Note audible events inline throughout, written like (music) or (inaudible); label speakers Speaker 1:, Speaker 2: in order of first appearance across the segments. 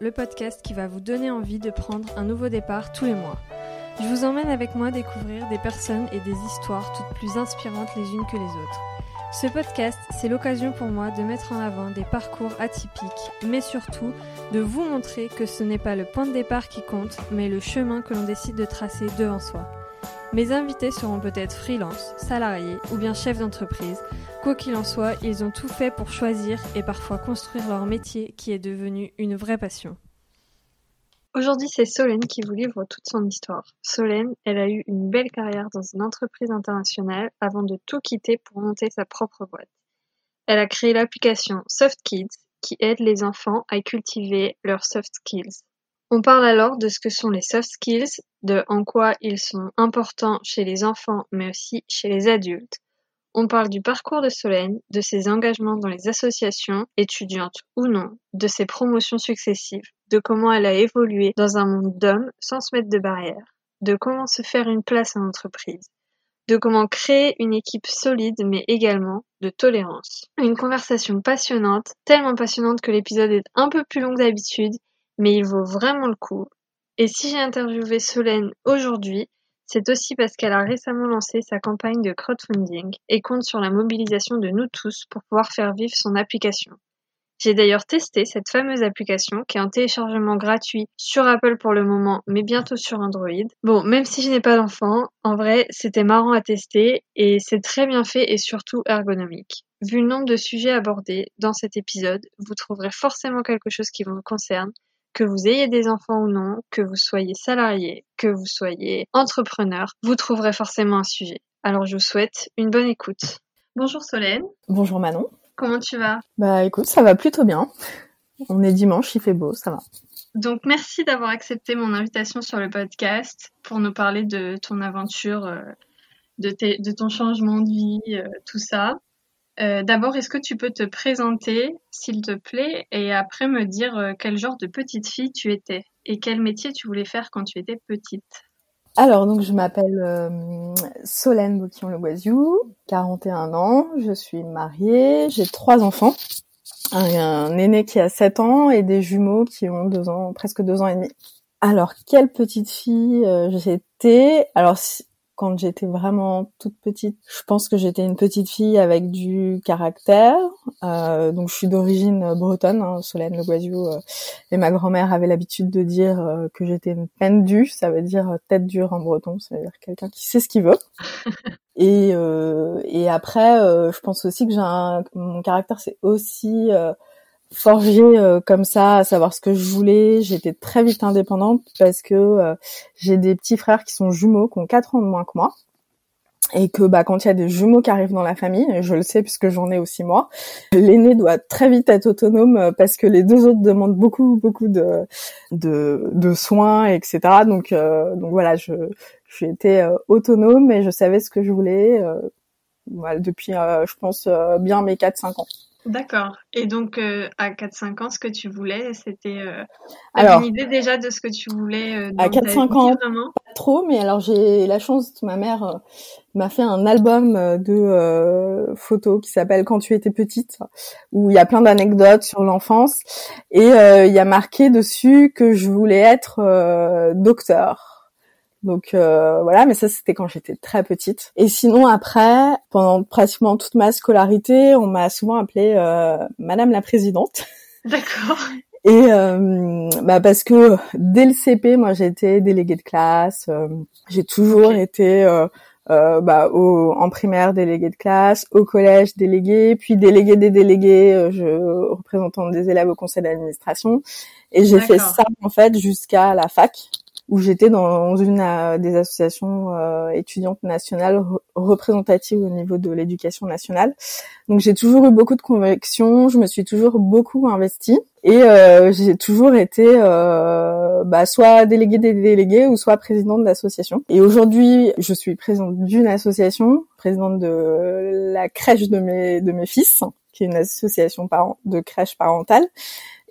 Speaker 1: Le podcast qui va vous donner envie de prendre un nouveau départ tous les mois. Je vous emmène avec moi découvrir des personnes et des histoires toutes plus inspirantes les unes que les autres. Ce podcast, c'est l'occasion pour moi de mettre en avant des parcours atypiques, mais surtout de vous montrer que ce n'est pas le point de départ qui compte, mais le chemin que l'on décide de tracer devant soi. Mes invités seront peut-être freelance, salariés ou bien chefs d'entreprise. Quoi qu'il en soit, ils ont tout fait pour choisir et parfois construire leur métier qui est devenu une vraie passion. Aujourd'hui, c'est Solène qui vous livre toute son histoire. Solène, elle a eu une belle carrière dans une entreprise internationale avant de tout quitter pour monter sa propre boîte. Elle a créé l'application Soft Kids qui aide les enfants à cultiver leurs soft skills. On parle alors de ce que sont les soft skills, de en quoi ils sont importants chez les enfants mais aussi chez les adultes. On parle du parcours de Solène, de ses engagements dans les associations, étudiantes ou non, de ses promotions successives, de comment elle a évolué dans un monde d'hommes sans se mettre de barrières, de comment se faire une place en entreprise, de comment créer une équipe solide mais également de tolérance. Une conversation passionnante, tellement passionnante que l'épisode est un peu plus long que d'habitude mais il vaut vraiment le coup. Et si j'ai interviewé Solène aujourd'hui, c'est aussi parce qu'elle a récemment lancé sa campagne de crowdfunding et compte sur la mobilisation de nous tous pour pouvoir faire vivre son application. J'ai d'ailleurs testé cette fameuse application qui est en téléchargement gratuit sur Apple pour le moment, mais bientôt sur Android. Bon, même si je n'ai pas d'enfant, en vrai, c'était marrant à tester et c'est très bien fait et surtout ergonomique. Vu le nombre de sujets abordés dans cet épisode, vous trouverez forcément quelque chose qui vous concerne que vous ayez des enfants ou non, que vous soyez salarié, que vous soyez entrepreneur, vous trouverez forcément un sujet. Alors je vous souhaite une bonne écoute. Bonjour Solène.
Speaker 2: Bonjour Manon.
Speaker 1: Comment tu vas?
Speaker 2: Bah écoute, ça va plutôt bien. On est dimanche, il fait beau, ça va.
Speaker 1: Donc merci d'avoir accepté mon invitation sur le podcast pour nous parler de ton aventure, euh, de, de ton changement de vie, euh, tout ça. Euh, d'abord, est-ce que tu peux te présenter, s'il te plaît, et après me dire euh, quel genre de petite fille tu étais et quel métier tu voulais faire quand tu étais petite?
Speaker 2: Alors, donc, je m'appelle euh, Solène Boquillon-Le 41 ans, je suis mariée, j'ai trois enfants, un, aîné qui a 7 ans et des jumeaux qui ont deux ans, presque deux ans et demi. Alors, quelle petite fille j'étais? Alors, quand j'étais vraiment toute petite. Je pense que j'étais une petite fille avec du caractère. Euh, donc je suis d'origine bretonne, hein, Solène Le Guazio, euh, et ma grand-mère avait l'habitude de dire euh, que j'étais une peine due, ça veut dire euh, tête dure en breton, ça veut dire quelqu'un qui sait ce qu'il veut. (laughs) et, et après, je pense aussi que j'ai un, mon caractère c'est aussi forgé euh, comme ça, à savoir ce que je voulais. J'étais très vite indépendante parce que euh, j'ai des petits frères qui sont jumeaux, qui ont 4 ans de moins que moi. Et que bah quand il y a des jumeaux qui arrivent dans la famille, je le sais puisque j'en ai aussi moi, l'aîné doit très vite être autonome euh, parce que les deux autres demandent beaucoup beaucoup de de, de soins etc. Donc donc voilà, je j'étais autonome et je savais ce que je voulais voilà, depuis je pense bien mes 4-5 ans.
Speaker 1: D'accord. Et donc, euh, à 4-5 ans, ce que tu voulais, c'était... Euh, alors, une idée déjà de ce que tu voulais euh,
Speaker 2: À 4-5 ans, pas trop, mais alors j'ai la chance, ma mère euh, m'a fait un album de photos qui s'appelle Quand tu étais petite, où il y a plein d'anecdotes sur l'enfance, et il y a marqué dessus que je voulais être docteur. Donc euh, voilà, mais ça c'était quand j'étais très petite. Et sinon après, pendant pratiquement toute ma scolarité, on m'a souvent appelée euh, Madame la présidente.
Speaker 1: D'accord. (laughs)
Speaker 2: Et euh, bah parce que dès le CP, moi j'ai été déléguée de classe. Euh, j'ai toujours été euh, bah, au, en primaire déléguée de classe, au collège déléguée, puis déléguée des délégués, je représentante des élèves au conseil d'administration. Et j'ai fait ça en fait jusqu'à la fac où j'étais dans une euh, des associations euh, étudiantes nationales représentatives au niveau de l'éducation nationale. Donc j'ai toujours eu beaucoup de convictions, je me suis toujours beaucoup investie et euh, j'ai toujours été euh, bah, soit déléguée des délégués ou soit présidente de l'association. Et aujourd'hui, je suis présidente d'une association, présidente de la crèche de mes de mes fils, qui est une association de crèche parentale.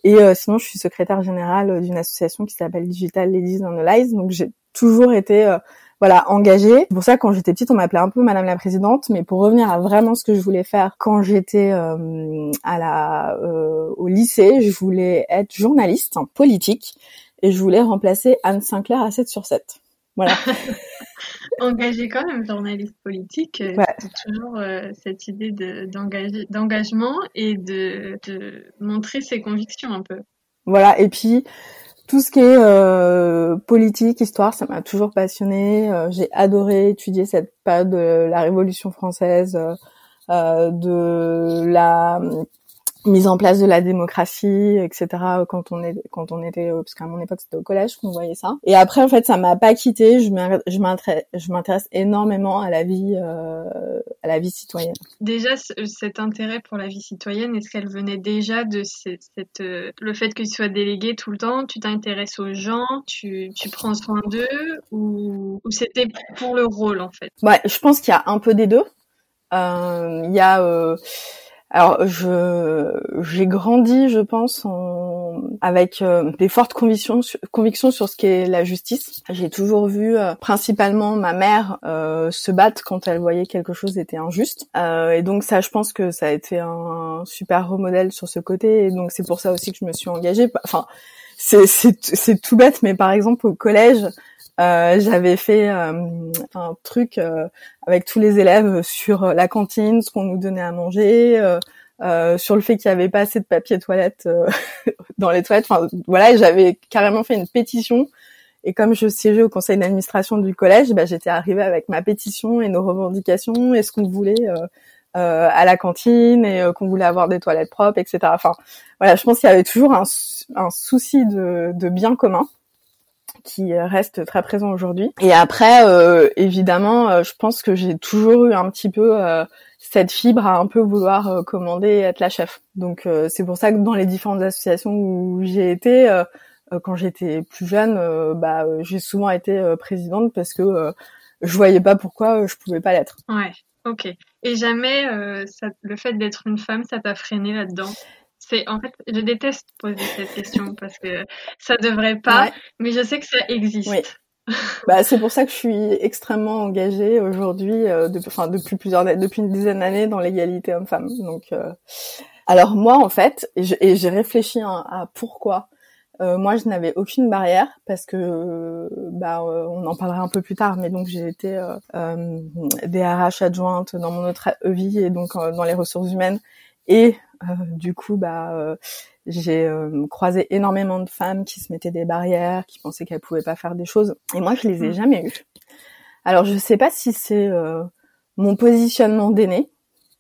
Speaker 2: Et euh, sinon, je suis secrétaire générale d'une association qui s'appelle Digital Ladies Analyze. Donc, j'ai toujours été euh, voilà, engagée. C'est pour ça quand j'étais petite, on m'appelait un peu Madame la Présidente. Mais pour revenir à vraiment ce que je voulais faire quand j'étais euh, à la au lycée, je voulais être journaliste politique et je voulais remplacer Anne Sinclair à 7 sur 7. Voilà. (laughs) (laughs)
Speaker 1: Engagé quand même, journaliste politique, euh, c'est toujours euh, cette idée d'engagement et de, de, montrer ses convictions un peu.
Speaker 2: Voilà, et puis tout ce qui est euh, politique, histoire, ça m'a toujours passionné. J'ai adoré étudier cette période de la Révolution française, de la mise en place de la démocratie, etc. Quand on est, quand on était, parce qu'à mon époque c'était au collège qu'on voyait ça. Et après en fait ça m'a pas quitté. Je m'intéresse, je m'intéresse énormément à la vie, euh, à la vie citoyenne.
Speaker 1: Déjà cet intérêt pour la vie citoyenne, est-ce qu'elle venait déjà de cette, cette, euh, le fait que tu sois délégué tout le temps, tu t'intéresses aux gens, tu, tu prends soin d'eux, ou, ou c'était pour le rôle en fait?
Speaker 2: Ouais, je pense qu'il y a un peu des deux. Euh, il y a euh, alors, je j'ai grandi, je pense, en, avec euh, des fortes convictions, convictions sur ce qu'est la justice. J'ai toujours vu, euh, principalement, ma mère euh, se battre quand elle voyait quelque chose était injuste. et donc ça, je pense que ça a été un super remodèle sur ce côté. Et donc c'est pour ça aussi que je me suis engagée. Enfin, c'est c'est tout bête, mais par exemple au collège. Euh, j'avais fait euh, un truc euh, avec tous les élèves sur la cantine, ce qu'on nous donnait à manger, sur le fait qu'il y avait pas assez de papier toilette (laughs) dans les toilettes. Enfin voilà, j'avais carrément fait une pétition. Et comme je siégeais au conseil d'administration du collège, bah, j'étais arrivée avec ma pétition et nos revendications et ce qu'on voulait à la cantine et qu'on voulait avoir des toilettes propres, etc. Enfin voilà, je pense qu'il y avait toujours un, un souci de, de bien commun qui reste très présent aujourd'hui. Et après, euh, évidemment, euh, je pense que j'ai toujours eu un petit peu euh, cette fibre à un peu vouloir commander et être la chef. Donc c'est pour ça que dans les différentes associations où j'ai été, quand j'étais plus jeune, bah j'ai souvent été présidente parce que je voyais pas pourquoi je pouvais pas l'être.
Speaker 1: Ouais, ok. Et jamais ça, le fait d'être une femme, ça t'a freiné là-dedans? C'est en fait, je déteste poser cette question (laughs) parce que ça devrait pas, mais je sais que ça existe.
Speaker 2: bah, c'est pour ça que je suis extrêmement engagée aujourd'hui, euh, enfin depuis plusieurs, depuis une dizaine d'années dans l'égalité homme-femme. Donc, euh, alors moi en fait, et j'ai réfléchi à, pourquoi. Euh, moi, je n'avais aucune barrière parce que, bah, on en parlera un peu plus tard, mais donc j'ai été DRH adjointe dans mon autre vie et donc dans les ressources humaines et euh, du coup, bah, euh, j'ai euh, croisé énormément de femmes qui se mettaient des barrières, qui pensaient qu'elles pouvaient pas faire des choses. Et moi, je les ai mmh. jamais eues. Alors, je sais pas si c'est mon positionnement d'aîné,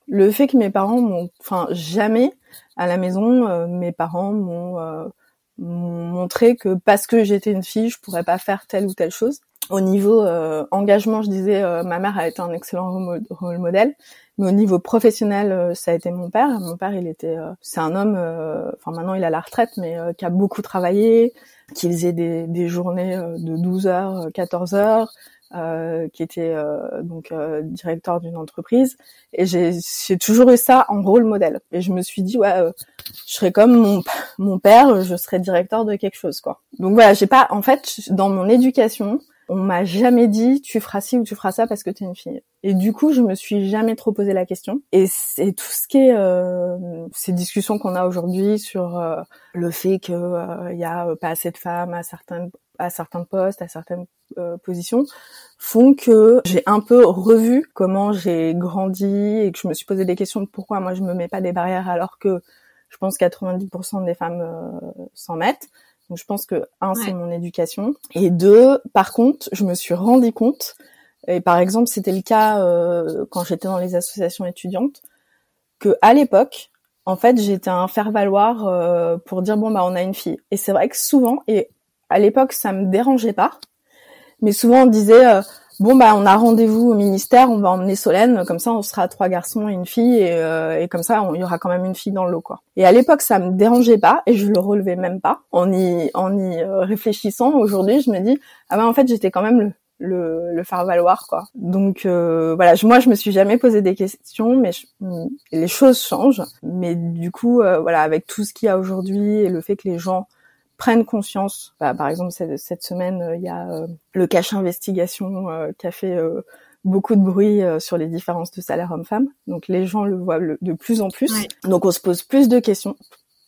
Speaker 2: le fait que mes parents m'ont, enfin, jamais à la maison, mes parents m'ont montré que parce que j'étais une fille, je pourrais pas faire telle ou telle chose. Au niveau engagement, je disais, ma mère a été un excellent rôle modèle, mais au niveau professionnel, euh, ça a été mon père. Mon père, il était, euh, c'est un homme, euh, enfin maintenant il a la retraite, mais qui a beaucoup travaillé, qui faisait des, des journées de 12 heures, 14 heures, euh, qui était donc directeur d'une entreprise. Et j'ai j'ai toujours eu ça en rôle modèle et je me suis dit ouais je serais comme mon mon père je serais directeur de quelque chose quoi. Donc voilà j'ai pas en fait dans mon éducation on m'a jamais dit tu feras ci ou tu feras ça parce que tu es une fille. Et du coup, je me suis jamais trop posé la question. Et c'est tout ce qui est euh, ces discussions qu'on a aujourd'hui sur euh, le fait qu'il euh, y a pas assez de femmes à certains à certains postes, à certaines euh, positions, font que j'ai un peu revu comment j'ai grandi et que je me suis posé des questions de pourquoi moi je me mets pas des barrières alors que je pense 90% des femmes s'en mettent. Donc je pense que un c'est mon éducation. Et deux par contre je me suis rendu compte et par exemple c'était le cas euh, quand j'étais dans les associations étudiantes que à l'époque en fait j'étais un faire valoir euh, pour dire bon bah on a une fille. Et c'est vrai que souvent et à l'époque ça me dérangeait pas mais souvent on disait euh, bon bah on a rendez-vous au ministère, on va emmener Solène, comme ça on sera trois garçons et une fille et, euh, comme ça il y aura quand même une fille dans le lot quoi. Et à l'époque ça me dérangeait pas et je le relevais même pas. En y en y euh, réfléchissant aujourd'hui, je me dis ah bah en fait j'étais quand même le le, le faire valoir quoi. Donc euh, voilà, moi je me suis jamais posé des questions, mais les choses changent. Mais du coup voilà avec tout ce qu'il y a aujourd'hui et le fait que les gens prennent conscience. Bah, par exemple, cette, cette semaine, il y a le cache investigation qui a fait beaucoup de bruit sur les différences de salaire homme-femme. Donc les gens le voient de plus en plus. Donc on se pose plus de questions,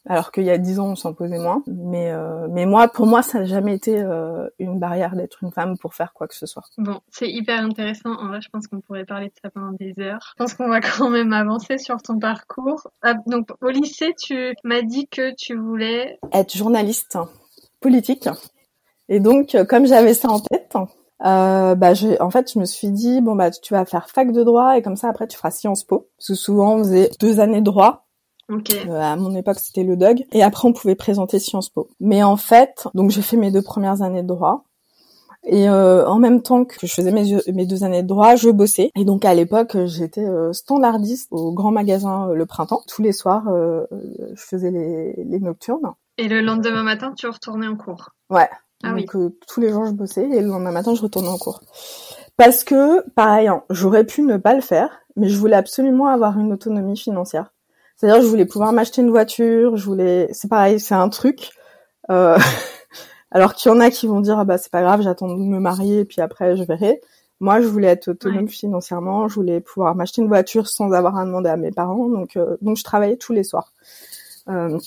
Speaker 2: alors qu'il y a dix ans on s'en posait moins. Mais euh, mais moi, pour moi, ça n'a jamais été euh, une barrière d'être une femme pour faire quoi que ce soit.
Speaker 1: Bon, c'est hyper intéressant. En vrai, je pense qu'on pourrait parler de ça pendant des heures. Je pense qu'on va quand même avancer sur ton parcours. Ah, donc au lycée, tu m'as dit que tu voulais
Speaker 2: être journaliste politique. Et donc, comme j'avais ça en tête, euh, bah, je, en fait, je me suis dit bon bah tu vas faire fac de droit et comme ça après tu feras Sciences Po. Parce que souvent on faisait deux années de droit
Speaker 1: Okay.
Speaker 2: Euh, à mon époque, c'était le DUG. Et après, on pouvait présenter Sciences Po. Mais en fait, donc j'ai fait mes deux premières années de droit. Et euh, en même temps que je faisais mes, mes, deux années de droit, je bossais. Et donc à l'époque, j'étais euh, standardiste au grand magasin Le Printemps. Tous les soirs, euh, je faisais les, les, nocturnes.
Speaker 1: Et le lendemain matin, tu retournais en cours
Speaker 2: Ouais. Ah donc tous les jours, je bossais et le lendemain matin, je retournais en cours. Parce que, pareil, hein, j'aurais pu ne pas le faire, mais je voulais absolument avoir une autonomie financière. C'est-à-dire, je voulais pouvoir m'acheter une voiture, je voulais, c'est pareil, c'est un truc. Euh... (laughs) Alors qu'il y en a qui vont dire, ah bah c'est pas grave, j'attends de me marier et puis après je verrai. Moi, je voulais être autonome financièrement, je voulais pouvoir m'acheter une voiture sans avoir à demander à mes parents, donc euh, donc je travaillais tous les soirs, euh,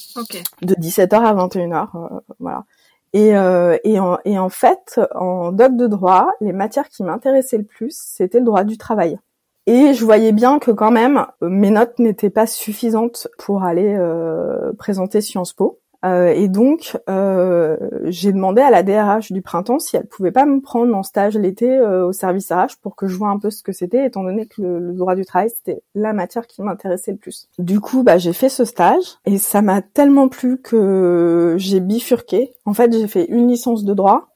Speaker 2: de 17h à 21h, euh, voilà. Et euh, et en et en fait, en doc de droit, les matières qui m'intéressaient le plus, c'était le droit du travail. Et je voyais bien que quand même mes notes n'étaient pas suffisantes pour aller euh, présenter Sciences Po. Euh, et donc euh, j'ai demandé à la DRH du printemps si elle pouvait pas me prendre en stage l'été euh, au service RH pour que je vois un peu ce que c'était, étant donné que le, le droit du travail c'était la matière qui m'intéressait le plus. Du coup, bah j'ai fait ce stage et ça m'a tellement plu que j'ai bifurqué. En fait, j'ai fait une licence de droit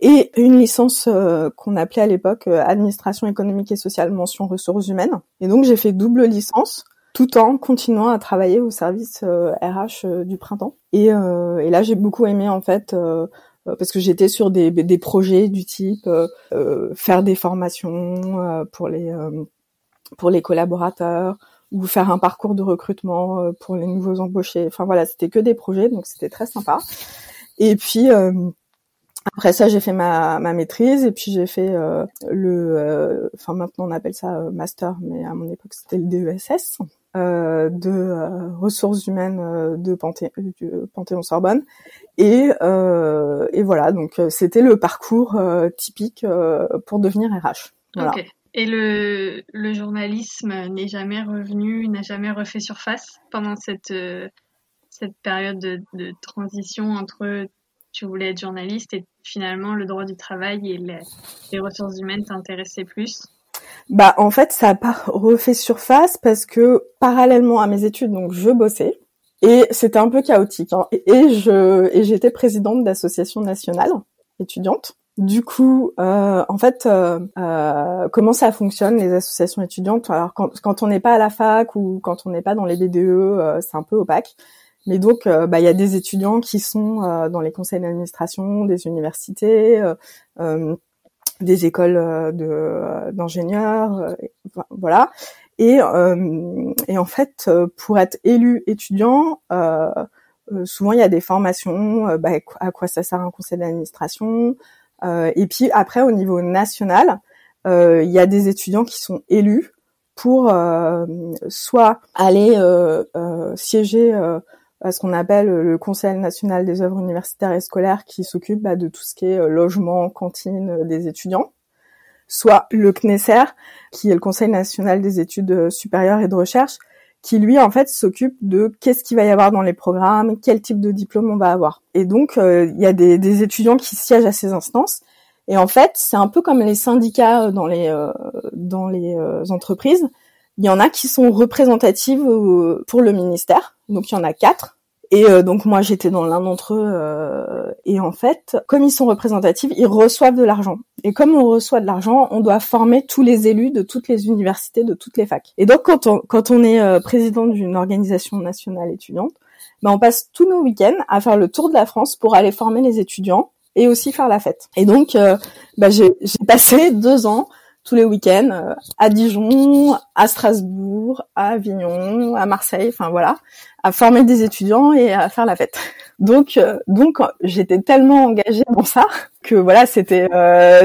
Speaker 2: et une licence euh, qu'on appelait à l'époque euh, administration économique et sociale mention ressources humaines. Et donc j'ai fait double licence tout en continuant à travailler au service RH euh, du printemps. Et, et là j'ai beaucoup aimé en fait parce que j'étais sur des, des, projets du type faire des formations pour les pour les collaborateurs ou faire un parcours de recrutement pour les nouveaux embauchés. Enfin voilà, c'était que des projets, donc c'était très sympa. Et puis après ça, j'ai fait ma, ma maîtrise et puis j'ai fait euh, le, euh, enfin maintenant on appelle ça euh, master, mais à mon époque c'était le DESS de ressources humaines de Panthé Panthéon Sorbonne et et voilà donc c'était le parcours typique pour devenir RH. Voilà.
Speaker 1: Et le, le journalisme n'est jamais revenu, n'a jamais refait surface pendant cette cette période de, de transition entre tu voulais être journaliste et finalement le droit du travail et les, ressources humaines t'intéressaient plus?
Speaker 2: Bah en fait ça a refait surface parce que parallèlement à mes études donc je bossais et c'était un peu chaotique hein. et, je et j'étais présidente d'association nationale étudiante. Du coup, euh, en fait, euh, euh, comment ça fonctionne les associations étudiantes? Alors quand, quand on n'est pas à la fac ou quand on n'est pas dans les BDE, euh, c'est un peu opaque. Mais donc, euh, bah, il y a des étudiants qui sont euh, dans les conseils d'administration des universités, euh, des écoles de d'ingénieurs, voilà. Et, et en fait, pour être élu étudiant, souvent il y a des formations. Bah, à quoi ça sert un conseil d'administration Et puis après, au niveau national, il y a des étudiants qui sont élus pour soit aller siéger ce qu'on appelle le Conseil national des œuvres universitaires et scolaires qui s'occupe bah, de tout ce qui est euh, logement, cantine euh, des étudiants, soit le CNESER, qui est le Conseil national des études euh, supérieures et de recherche, qui lui en fait s'occupe de qu'est-ce qu'il va y avoir dans les programmes, quel type de diplôme on va avoir. Et donc il y a des, étudiants qui siègent à ces instances. Et en fait, c'est un peu comme les syndicats dans les dans les entreprises. Il y en a qui sont représentatives pour le ministère. Donc il y en a quatre. Et euh, donc moi j'étais dans l'un d'entre eux euh, et en fait comme ils sont représentatifs ils reçoivent de l'argent. Et comme on reçoit de l'argent on doit former tous les élus de toutes les universités de toutes les facs. Et donc quand on quand on est euh, président d'une organisation nationale étudiante ben on passe tous nos week-ends à faire le tour de la France pour aller former les étudiants et aussi faire la fête. Et donc ben, j'ai passé deux ans tous les week-ends euh, à Dijon, à Strasbourg, à Avignon, à Marseille, enfin voilà, à former des étudiants et à faire la fête. (laughs) Donc, donc j'étais tellement engagée dans ça que voilà, c'était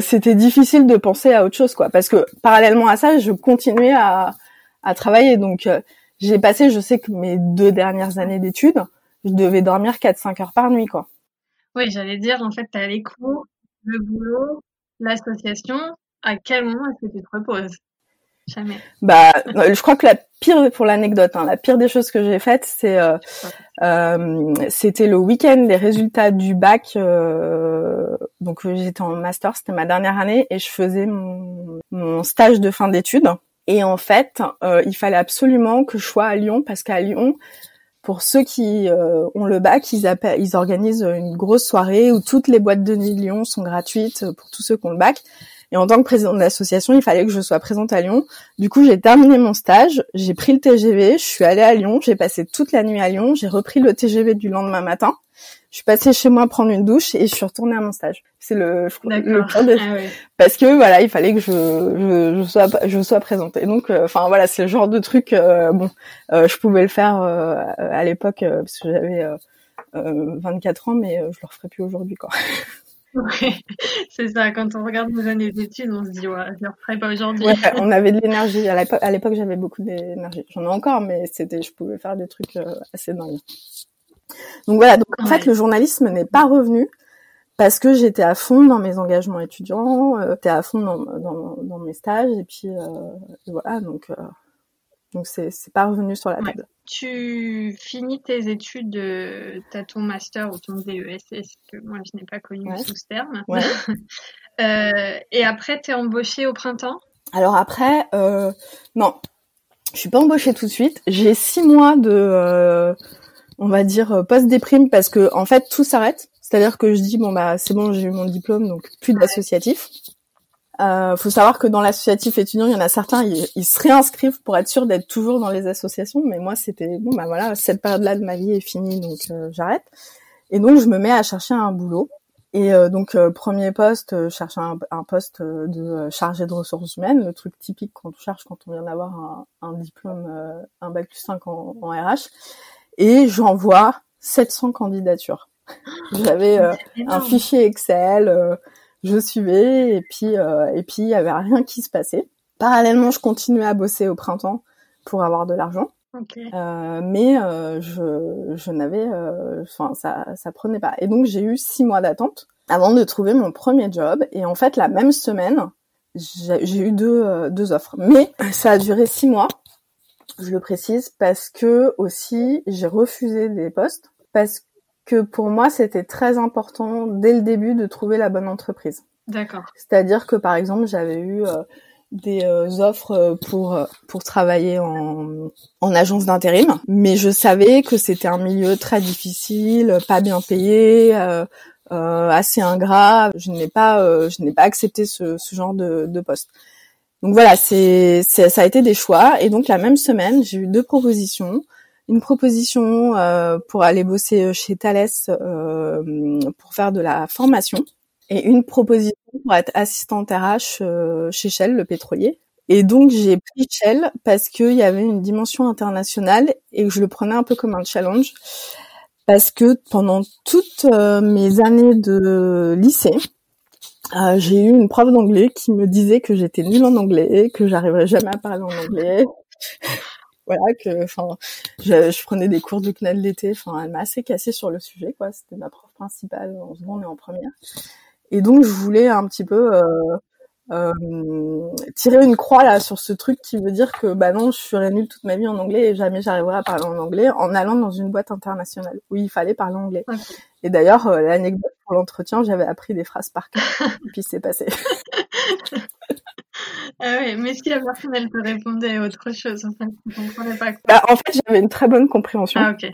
Speaker 2: c'était difficile de penser à autre chose, quoi. Parce que parallèlement à ça, je continuais à à travailler. Donc, j'ai passé, je sais que mes deux dernières années d'études, je devais dormir 4-5 heures par nuit, quoi.
Speaker 1: Oui, j'allais dire, en fait, tu as les cours, le boulot, l'association. À quel moment est-ce que tu te reposes? Jamais.
Speaker 2: Bah, euh, je crois que la pire, pour l'anecdote, hein, la pire des choses que j'ai faites, c'est euh, euh, c'était le week-end des résultats du bac. Euh, donc j'étais en master, c'était ma dernière année, et je faisais mon, stage de fin d'études. Et en fait, euh, il fallait absolument que je sois à Lyon parce qu'à Lyon, pour ceux qui euh, ont le bac, ils, ils organisent une grosse soirée où toutes les boîtes de nuit de Lyon sont gratuites pour tous ceux qui ont le bac. Et en tant que président de l'association, il fallait que je sois présente à Lyon. Du coup, j'ai terminé mon stage, j'ai pris le TGV, je suis allée à Lyon, j'ai passé toute la nuit à Lyon, j'ai repris le TGV du lendemain matin. Je suis passée chez moi prendre une douche et je suis retournée à mon stage. C'est le, le de... ah parce que voilà, il fallait que je, je, je sois je sois présente. Et donc, euh, enfin voilà, c'est le genre de truc. Euh, bon, euh, je pouvais le faire à l'époque parce que j'avais 24 ans, mais je le referais plus aujourd'hui, quoi. (laughs)
Speaker 1: Oui, (laughs) c'est ça. Quand on regarde nos années d'études, on se dit, ouais, je ne referai pas aujourd'hui.
Speaker 2: Ouais, on avait de l'énergie. À l'époque, j'avais beaucoup d'énergie. J'en ai encore, mais c'était, je pouvais faire des trucs assez dingues. Donc voilà. Donc en fait, le journalisme n'est pas revenu parce que j'étais à fond dans mes engagements étudiants, euh, j'étais à fond dans, dans, dans, mes stages et puis euh, voilà donc euh, donc c'est c'est pas revenu sur la table.
Speaker 1: Tu finis tes études, euh, t'as ton master ou ton DESS que moi je n'ai pas connu sous ce terme. Ouais. (laughs) euh, et après t'es embauchée au printemps?
Speaker 2: Alors après euh, non, je suis pas embauchée tout de suite. J'ai six mois de on va dire post déprime parce que en fait tout s'arrête c'est-à-dire que je dis bon bah c'est bon, j'ai eu mon diplôme, donc plus d'associatif. Euh, faut savoir que dans l'associatif étudiant, il y en a certains, ils, se réinscrivent pour être sûr d'être toujours dans les associations. Mais moi, c'était bon bah voilà, cette période-là de ma vie est finie, donc euh, j'arrête. Et donc je me mets à chercher un boulot. Et euh, donc euh, premier poste, je cherche un, un, poste de chargé de ressources humaines, le truc typique quand on cherche quand on vient d'avoir un, un, diplôme, un bac plus 5 en, en RH. Et j'envoie 700 candidatures. (laughs) J'avais euh, un fichier Excel, euh, je suivais et puis euh, et puis il y avait rien qui se passait. Parallèlement, je continuais à bosser au printemps pour avoir de l'argent. mais je, je n'avais, enfin ça, ça prenait pas. Et donc j'ai eu six mois d'attente avant de trouver mon premier job. Et en fait, la même semaine, j'ai eu deux, deux offres. Mais ça a duré six mois. Je le précise parce que aussi j'ai refusé des postes parce que pour moi, c'était très important dès le début de trouver la bonne entreprise.
Speaker 1: D'accord.
Speaker 2: C'est-à-dire que par exemple, j'avais eu euh, des euh, offres euh, pour pour travailler en, en agence d'intérim, mais je savais que c'était un milieu très difficile, pas bien payé, assez ingrat. Je n'ai pas je n'ai pas accepté ce, ce genre de, de poste. Donc voilà, c'est ça a été des choix et donc la même semaine, j'ai eu deux propositions une proposition euh, pour aller bosser euh, chez Thales euh, pour faire de la formation et une proposition pour être assistante RH chez Shell, le pétrolier. Et donc j'ai pris Shell parce qu'il y avait une dimension internationale et que je le prenais un peu comme un challenge parce que pendant toutes mes années de lycée, j'ai eu une prof d'anglais qui me disait que j'étais nulle en anglais, que j'arriverais jamais à parler en anglais voilà que enfin je, je, prenais des cours du CNED l'été enfin elle m'a assez cassé sur le sujet quoi. C'était ma prof principale en seconde et en première. Et donc je voulais un petit peu euh, euh, tirer une croix là sur ce truc qui veut dire que bah non je serais nulle toute ma vie en anglais et jamais j'arriverai à parler en anglais en allant dans une boîte internationale où il fallait parler anglais. Et d'ailleurs euh, l'anecdote pour l'entretien j'avais appris des phrases par cœur. Et puis c'est passé (laughs)
Speaker 1: Ah oui, mais si la personne elle te répondait autre chose, en fait,
Speaker 2: comprenais pas quoi. Bah, en fait, j'avais une très bonne compréhension.
Speaker 1: Ah ok.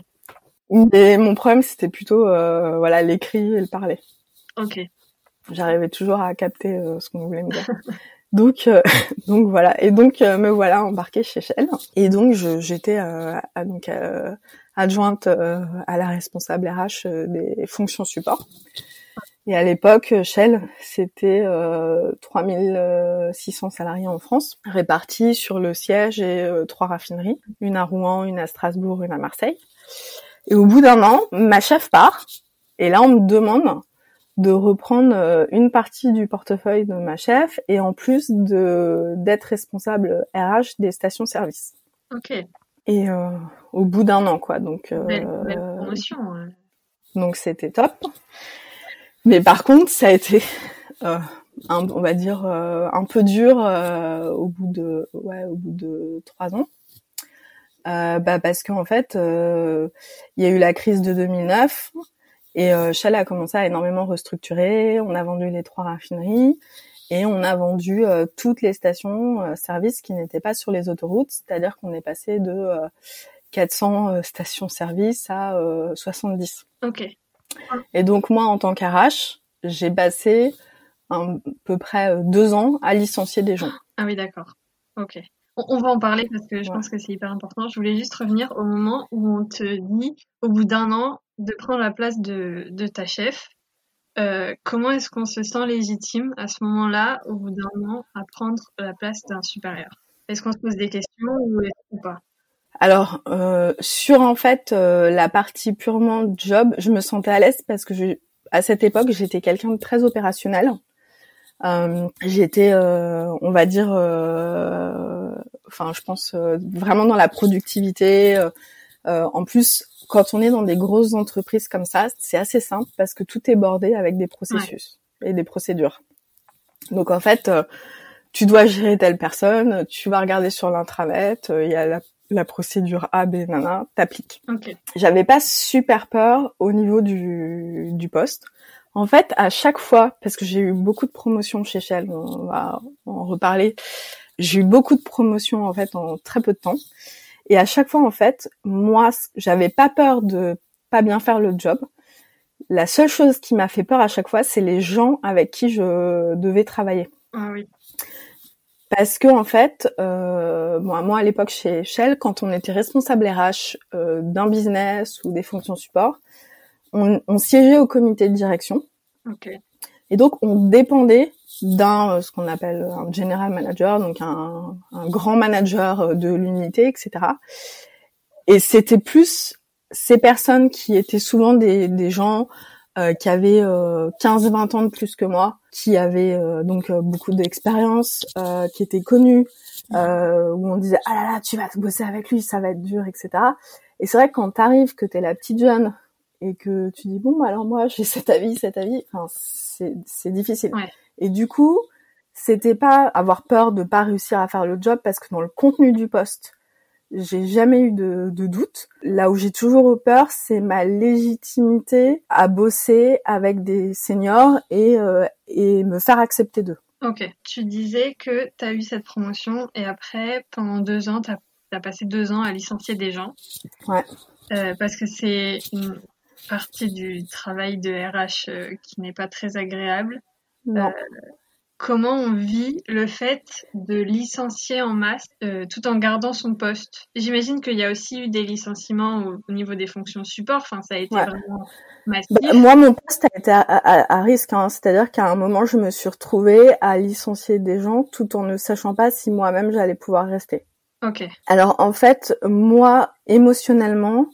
Speaker 2: Mais mon problème c'était plutôt euh, voilà l'écrit et le parler.
Speaker 1: Ok.
Speaker 2: J'arrivais toujours à capter euh, ce qu'on voulait me dire. (laughs) donc euh, (laughs) donc voilà et donc me voilà embarquée chez Shell et donc j'étais donc adjointe à la responsable RH des fonctions support. Et à l'époque, Shell, c'était euh, 3600 salariés en France, répartis sur le siège et euh, trois raffineries, une à Rouen, une à Strasbourg, une à Marseille. Et au bout d'un an, ma chef part. Et là, on me demande de reprendre euh, une partie du portefeuille de ma chef et en plus de d'être responsable RH des stations-service.
Speaker 1: Ok.
Speaker 2: Et euh, au bout d'un an, quoi. Donc, euh,
Speaker 1: Belle, belle promotion. hein.
Speaker 2: donc c'était top. Mais par contre, ça a été, euh, un, on va dire, euh, un peu dur euh, au bout de, ouais, au bout de trois ans. Euh, bah parce qu'en fait, euh, il y a eu la crise de 2009 et euh, Shell a commencé à énormément restructurer. On a vendu les trois raffineries et on a vendu toutes les stations services qui n'étaient pas sur les autoroutes, c'est-à-dire qu'on est passé de euh, 400 euh, stations services à euh, 70.
Speaker 1: Ok.
Speaker 2: Et donc moi, en tant qu'RH, j'ai passé à peu près euh, deux ans à licencier des gens.
Speaker 1: Ah oui, d'accord. Ok. On, va en parler parce que je
Speaker 2: Ouais.
Speaker 1: pense que c'est hyper important. Je voulais juste revenir au moment où on te dit, au bout d'un an, de prendre la place de, de ta chef. Euh, comment est-ce qu'on se sent légitime à ce moment-là, au bout d'un an, à prendre la place d'un supérieur? Est-ce qu'on se pose des questions ou, est-ce- ou pas?
Speaker 2: Alors euh, sur en fait euh, la partie purement job, je me sentais à l'aise parce que je, à cette époque j'étais quelqu'un de très opérationnel. Euh, j'étais, euh, on va dire, euh, enfin je pense euh, vraiment dans la productivité. en plus, quand on est dans des grosses entreprises comme ça, c'est assez simple parce que tout est bordé avec des processus et des procédures. Donc en fait, euh, tu dois gérer telle personne, tu vas regarder sur l'intranet, euh, il y a la, la procédure A, B, nana, t'appliques.
Speaker 1: Ok.
Speaker 2: J'avais pas super peur au niveau du, du poste. En fait, à chaque fois, parce que j'ai eu beaucoup de promotions chez Shell, on va en reparler, j'ai eu beaucoup de promotions en fait en très peu de temps. Et à chaque fois, en fait, moi, j'avais pas peur de pas bien faire le job. La seule chose qui m'a fait peur à chaque fois, c'est les gens avec qui je devais travailler.
Speaker 1: Ah oui.
Speaker 2: Parce que en fait, euh, moi, moi à l'époque chez Shell, quand on était responsable RH euh, d'un business ou des fonctions support, on, on siégeait au comité de direction
Speaker 1: Ok.
Speaker 2: et donc on dépendait d'un euh, ce qu'on appelle un general manager, donc un, un grand manager euh, de l'unité, etc. Et c'était plus ces personnes qui étaient souvent des, des gens euh, qui avaient euh, 15-20 ans de plus que moi, qui avaient euh, donc euh, beaucoup d'expérience, euh, qui étaient connus, euh, où on disait ah là là tu vas bosser avec lui, ça va être dur, etc. Et c'est vrai que quand t'arrives, que t'es la petite jeune et que tu dis bon bah alors moi (laughs) j'ai cet avis, cet avis, enfin c'est c'est difficile.
Speaker 1: Ouais.
Speaker 2: Et du coup c'était pas avoir peur de pas réussir à faire le job parce que dans le contenu du poste j'ai jamais eu de, de doute. Là où j'ai toujours eu peur, c'est ma légitimité à bosser avec des seniors et, euh, et me faire accepter d'eux.
Speaker 1: Ok. Tu disais que tu as eu cette promotion et après, pendant deux ans, tu as, passé deux ans à licencier des gens.
Speaker 2: Ouais.
Speaker 1: Euh, parce que c'est une partie du travail de RH euh, qui n'est pas très agréable.
Speaker 2: Non.
Speaker 1: Comment on vit le fait de licencier en masse euh, tout en gardant son poste J'imagine qu'il y a aussi eu des licenciements au, au niveau des fonctions support. Enfin, ça a été
Speaker 2: Ouais.
Speaker 1: vraiment massif.
Speaker 2: Bah, moi, mon poste a été à, à- à risque, hein. c'est-à-dire qu'à un moment, je me suis retrouvée à licencier des gens tout en ne sachant pas si moi-même j'allais pouvoir rester.
Speaker 1: Ok.
Speaker 2: Alors en fait, moi, émotionnellement,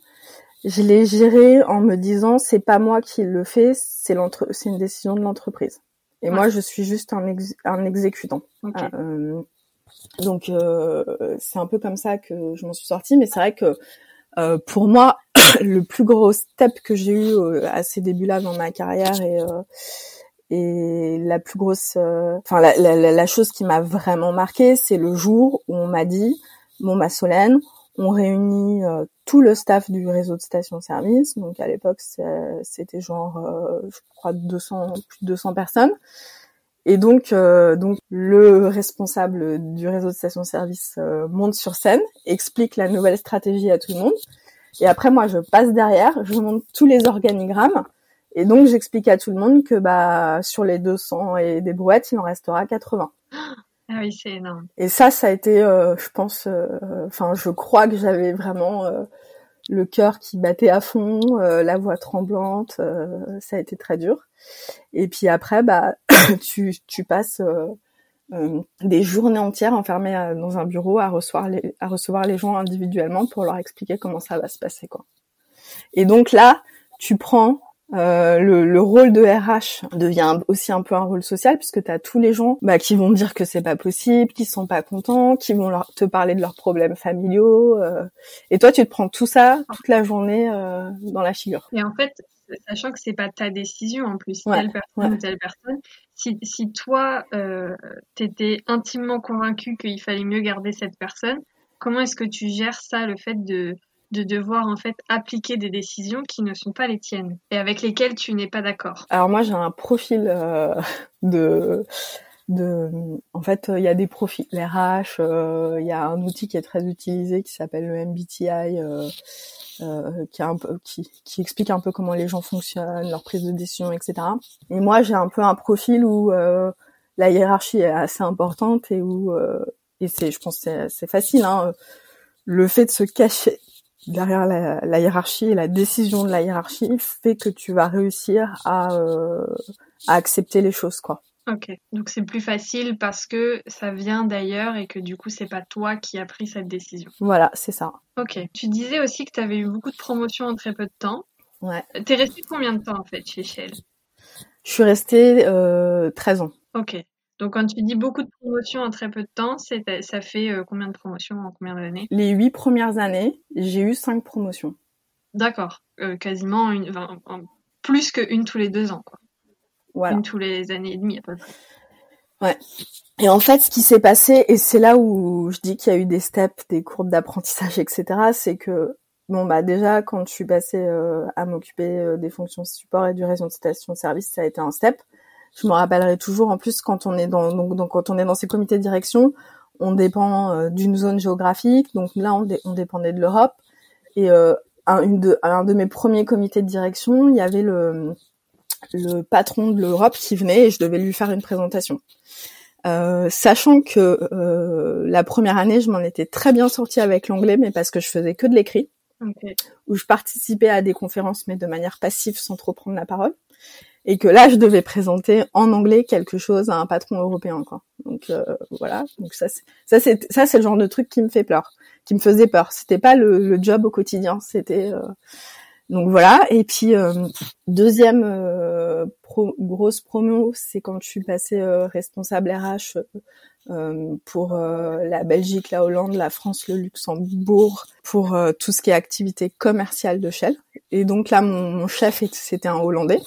Speaker 2: je l'ai géré en me disant c'est pas moi qui le fais, c'est l'entre, c'est une décision de l'entreprise. Et
Speaker 1: Ouais.
Speaker 2: moi, je suis juste un, ex- un exécutant.
Speaker 1: Ok.
Speaker 2: Euh, donc euh, c'est un peu comme ça que je m'en suis sortie, mais c'est vrai que euh, pour moi, (coughs) le plus gros step que j'ai eu euh, à ces débuts-là dans ma carrière et euh, et la plus grosse, enfin la, la, la- la chose qui m'a vraiment marqué, c'est le jour où on m'a dit, bon ma Solène, on réunit euh, tout le staff du réseau de stations-service. Donc à l'époque, c'était genre, euh, je crois 200, plus de 200 personnes. Et donc, euh, donc le responsable du réseau de stations-service euh, monte sur scène, explique la nouvelle stratégie à tout le monde. Et après, moi, je passe derrière, je monte tous les organigrammes. Et donc, j'explique à tout le monde que bah sur les 200 et des brouettes, il en restera 80.
Speaker 1: Ah.
Speaker 2: Et ça, ça a été, euh, je pense, euh, enfin, je crois que j'avais vraiment euh, le cœur qui battait à fond, euh, la voix tremblante. euh, ça a été très dur. Et puis après, bah, (coughs) tu, tu passes des journées entières enfermées dans un bureau à recevoir les, à recevoir les gens individuellement pour leur expliquer comment ça va se passer, quoi. Et donc là, tu prends euh, le, le, rôle de RH devient aussi un peu un rôle social puisque tu as tous les gens bah, qui vont dire que c'est pas possible, qui sont pas contents, qui vont leur, te parler de leurs problèmes familiaux. Euh, et toi, tu te prends tout ça toute la journée euh, dans la figure.
Speaker 1: Et en fait, sachant que c'est pas ta décision en plus, telle personne ou telle personne, si, si toi, euh, t'étais intimement convaincu qu'il fallait mieux garder cette personne, comment est-ce que tu gères ça, le fait de de devoir en fait appliquer des décisions qui ne sont pas les tiennes et avec lesquelles tu n'es pas d'accord
Speaker 2: Alors moi j'ai un profil euh, de en fait il y a des profils RH euh, il y a un outil qui est très utilisé qui s'appelle le MBTI euh, qui, explique un peu comment les gens fonctionnent, leur prise de décision, etc. Et moi, j'ai un peu un profil où la hiérarchie est assez importante et où, et c'est, je pense, c'est facile. Hein, le fait de se cacher derrière la, hiérarchie et la décision de la hiérarchie fait que tu vas réussir à, euh, à accepter les choses, quoi.
Speaker 1: Ok, donc c'est plus facile parce que ça vient d'ailleurs et que du coup c'est pas toi qui as pris cette décision.
Speaker 2: Voilà, c'est ça.
Speaker 1: Ok, tu disais aussi que tu avais eu beaucoup de promotions en très peu de temps.
Speaker 2: Ouais.
Speaker 1: T'es resté combien de temps en fait chez Shell?
Speaker 2: Je suis restée euh, 13 ans.
Speaker 1: Ok, donc quand tu dis beaucoup de promotions en très peu de temps, ça fait euh, combien de promotions en combien d'années?
Speaker 2: Les huit premières années, j'ai eu cinq promotions.
Speaker 1: D'accord, euh, quasiment une, plus qu'une tous les deux ans, quoi.
Speaker 2: Voilà.
Speaker 1: Une tous les années et demie à peu près.
Speaker 2: Ouais. Et en fait, ce qui s'est passé, et c'est là où je dis qu'il y a eu des steps, des courbes d'apprentissage, etc., c'est que bon bah déjà quand je suis passée euh, à m'occuper des fonctions support et du réseau de station de service, ça a été un step je me rappellerai toujours. En plus, quand on est dans donc, quand on est dans ces comités de direction, on dépend euh, d'une zone géographique. Donc là, on, on dépendait de l'Europe. Et euh, un, une de, un de mes premiers comités de direction, il y avait le, le patron de l'Europe qui venait et je devais lui faire une présentation. Euh, sachant que euh, la première année, je m'en étais très bien sortie avec l'anglais, mais parce que je faisais que de l'écrit, où je participais à des conférences, mais de manière passive, sans trop prendre la parole et que là je devais présenter en anglais quelque chose à un patron européen quoi. Donc euh, voilà, donc ça c'est ça c'est ça c'est le genre de truc qui me fait peur, qui me faisait peur. C'était pas le, job au quotidien, c'était euh... donc voilà. Et puis euh, deuxième euh, pro, grosse promo, c'est quand je suis passée euh, responsable RH pour la Belgique, la Hollande, la France, le Luxembourg, pour tout ce qui est activité commerciale de Shell. Et donc là, mon, mon chef c'était un Hollandais.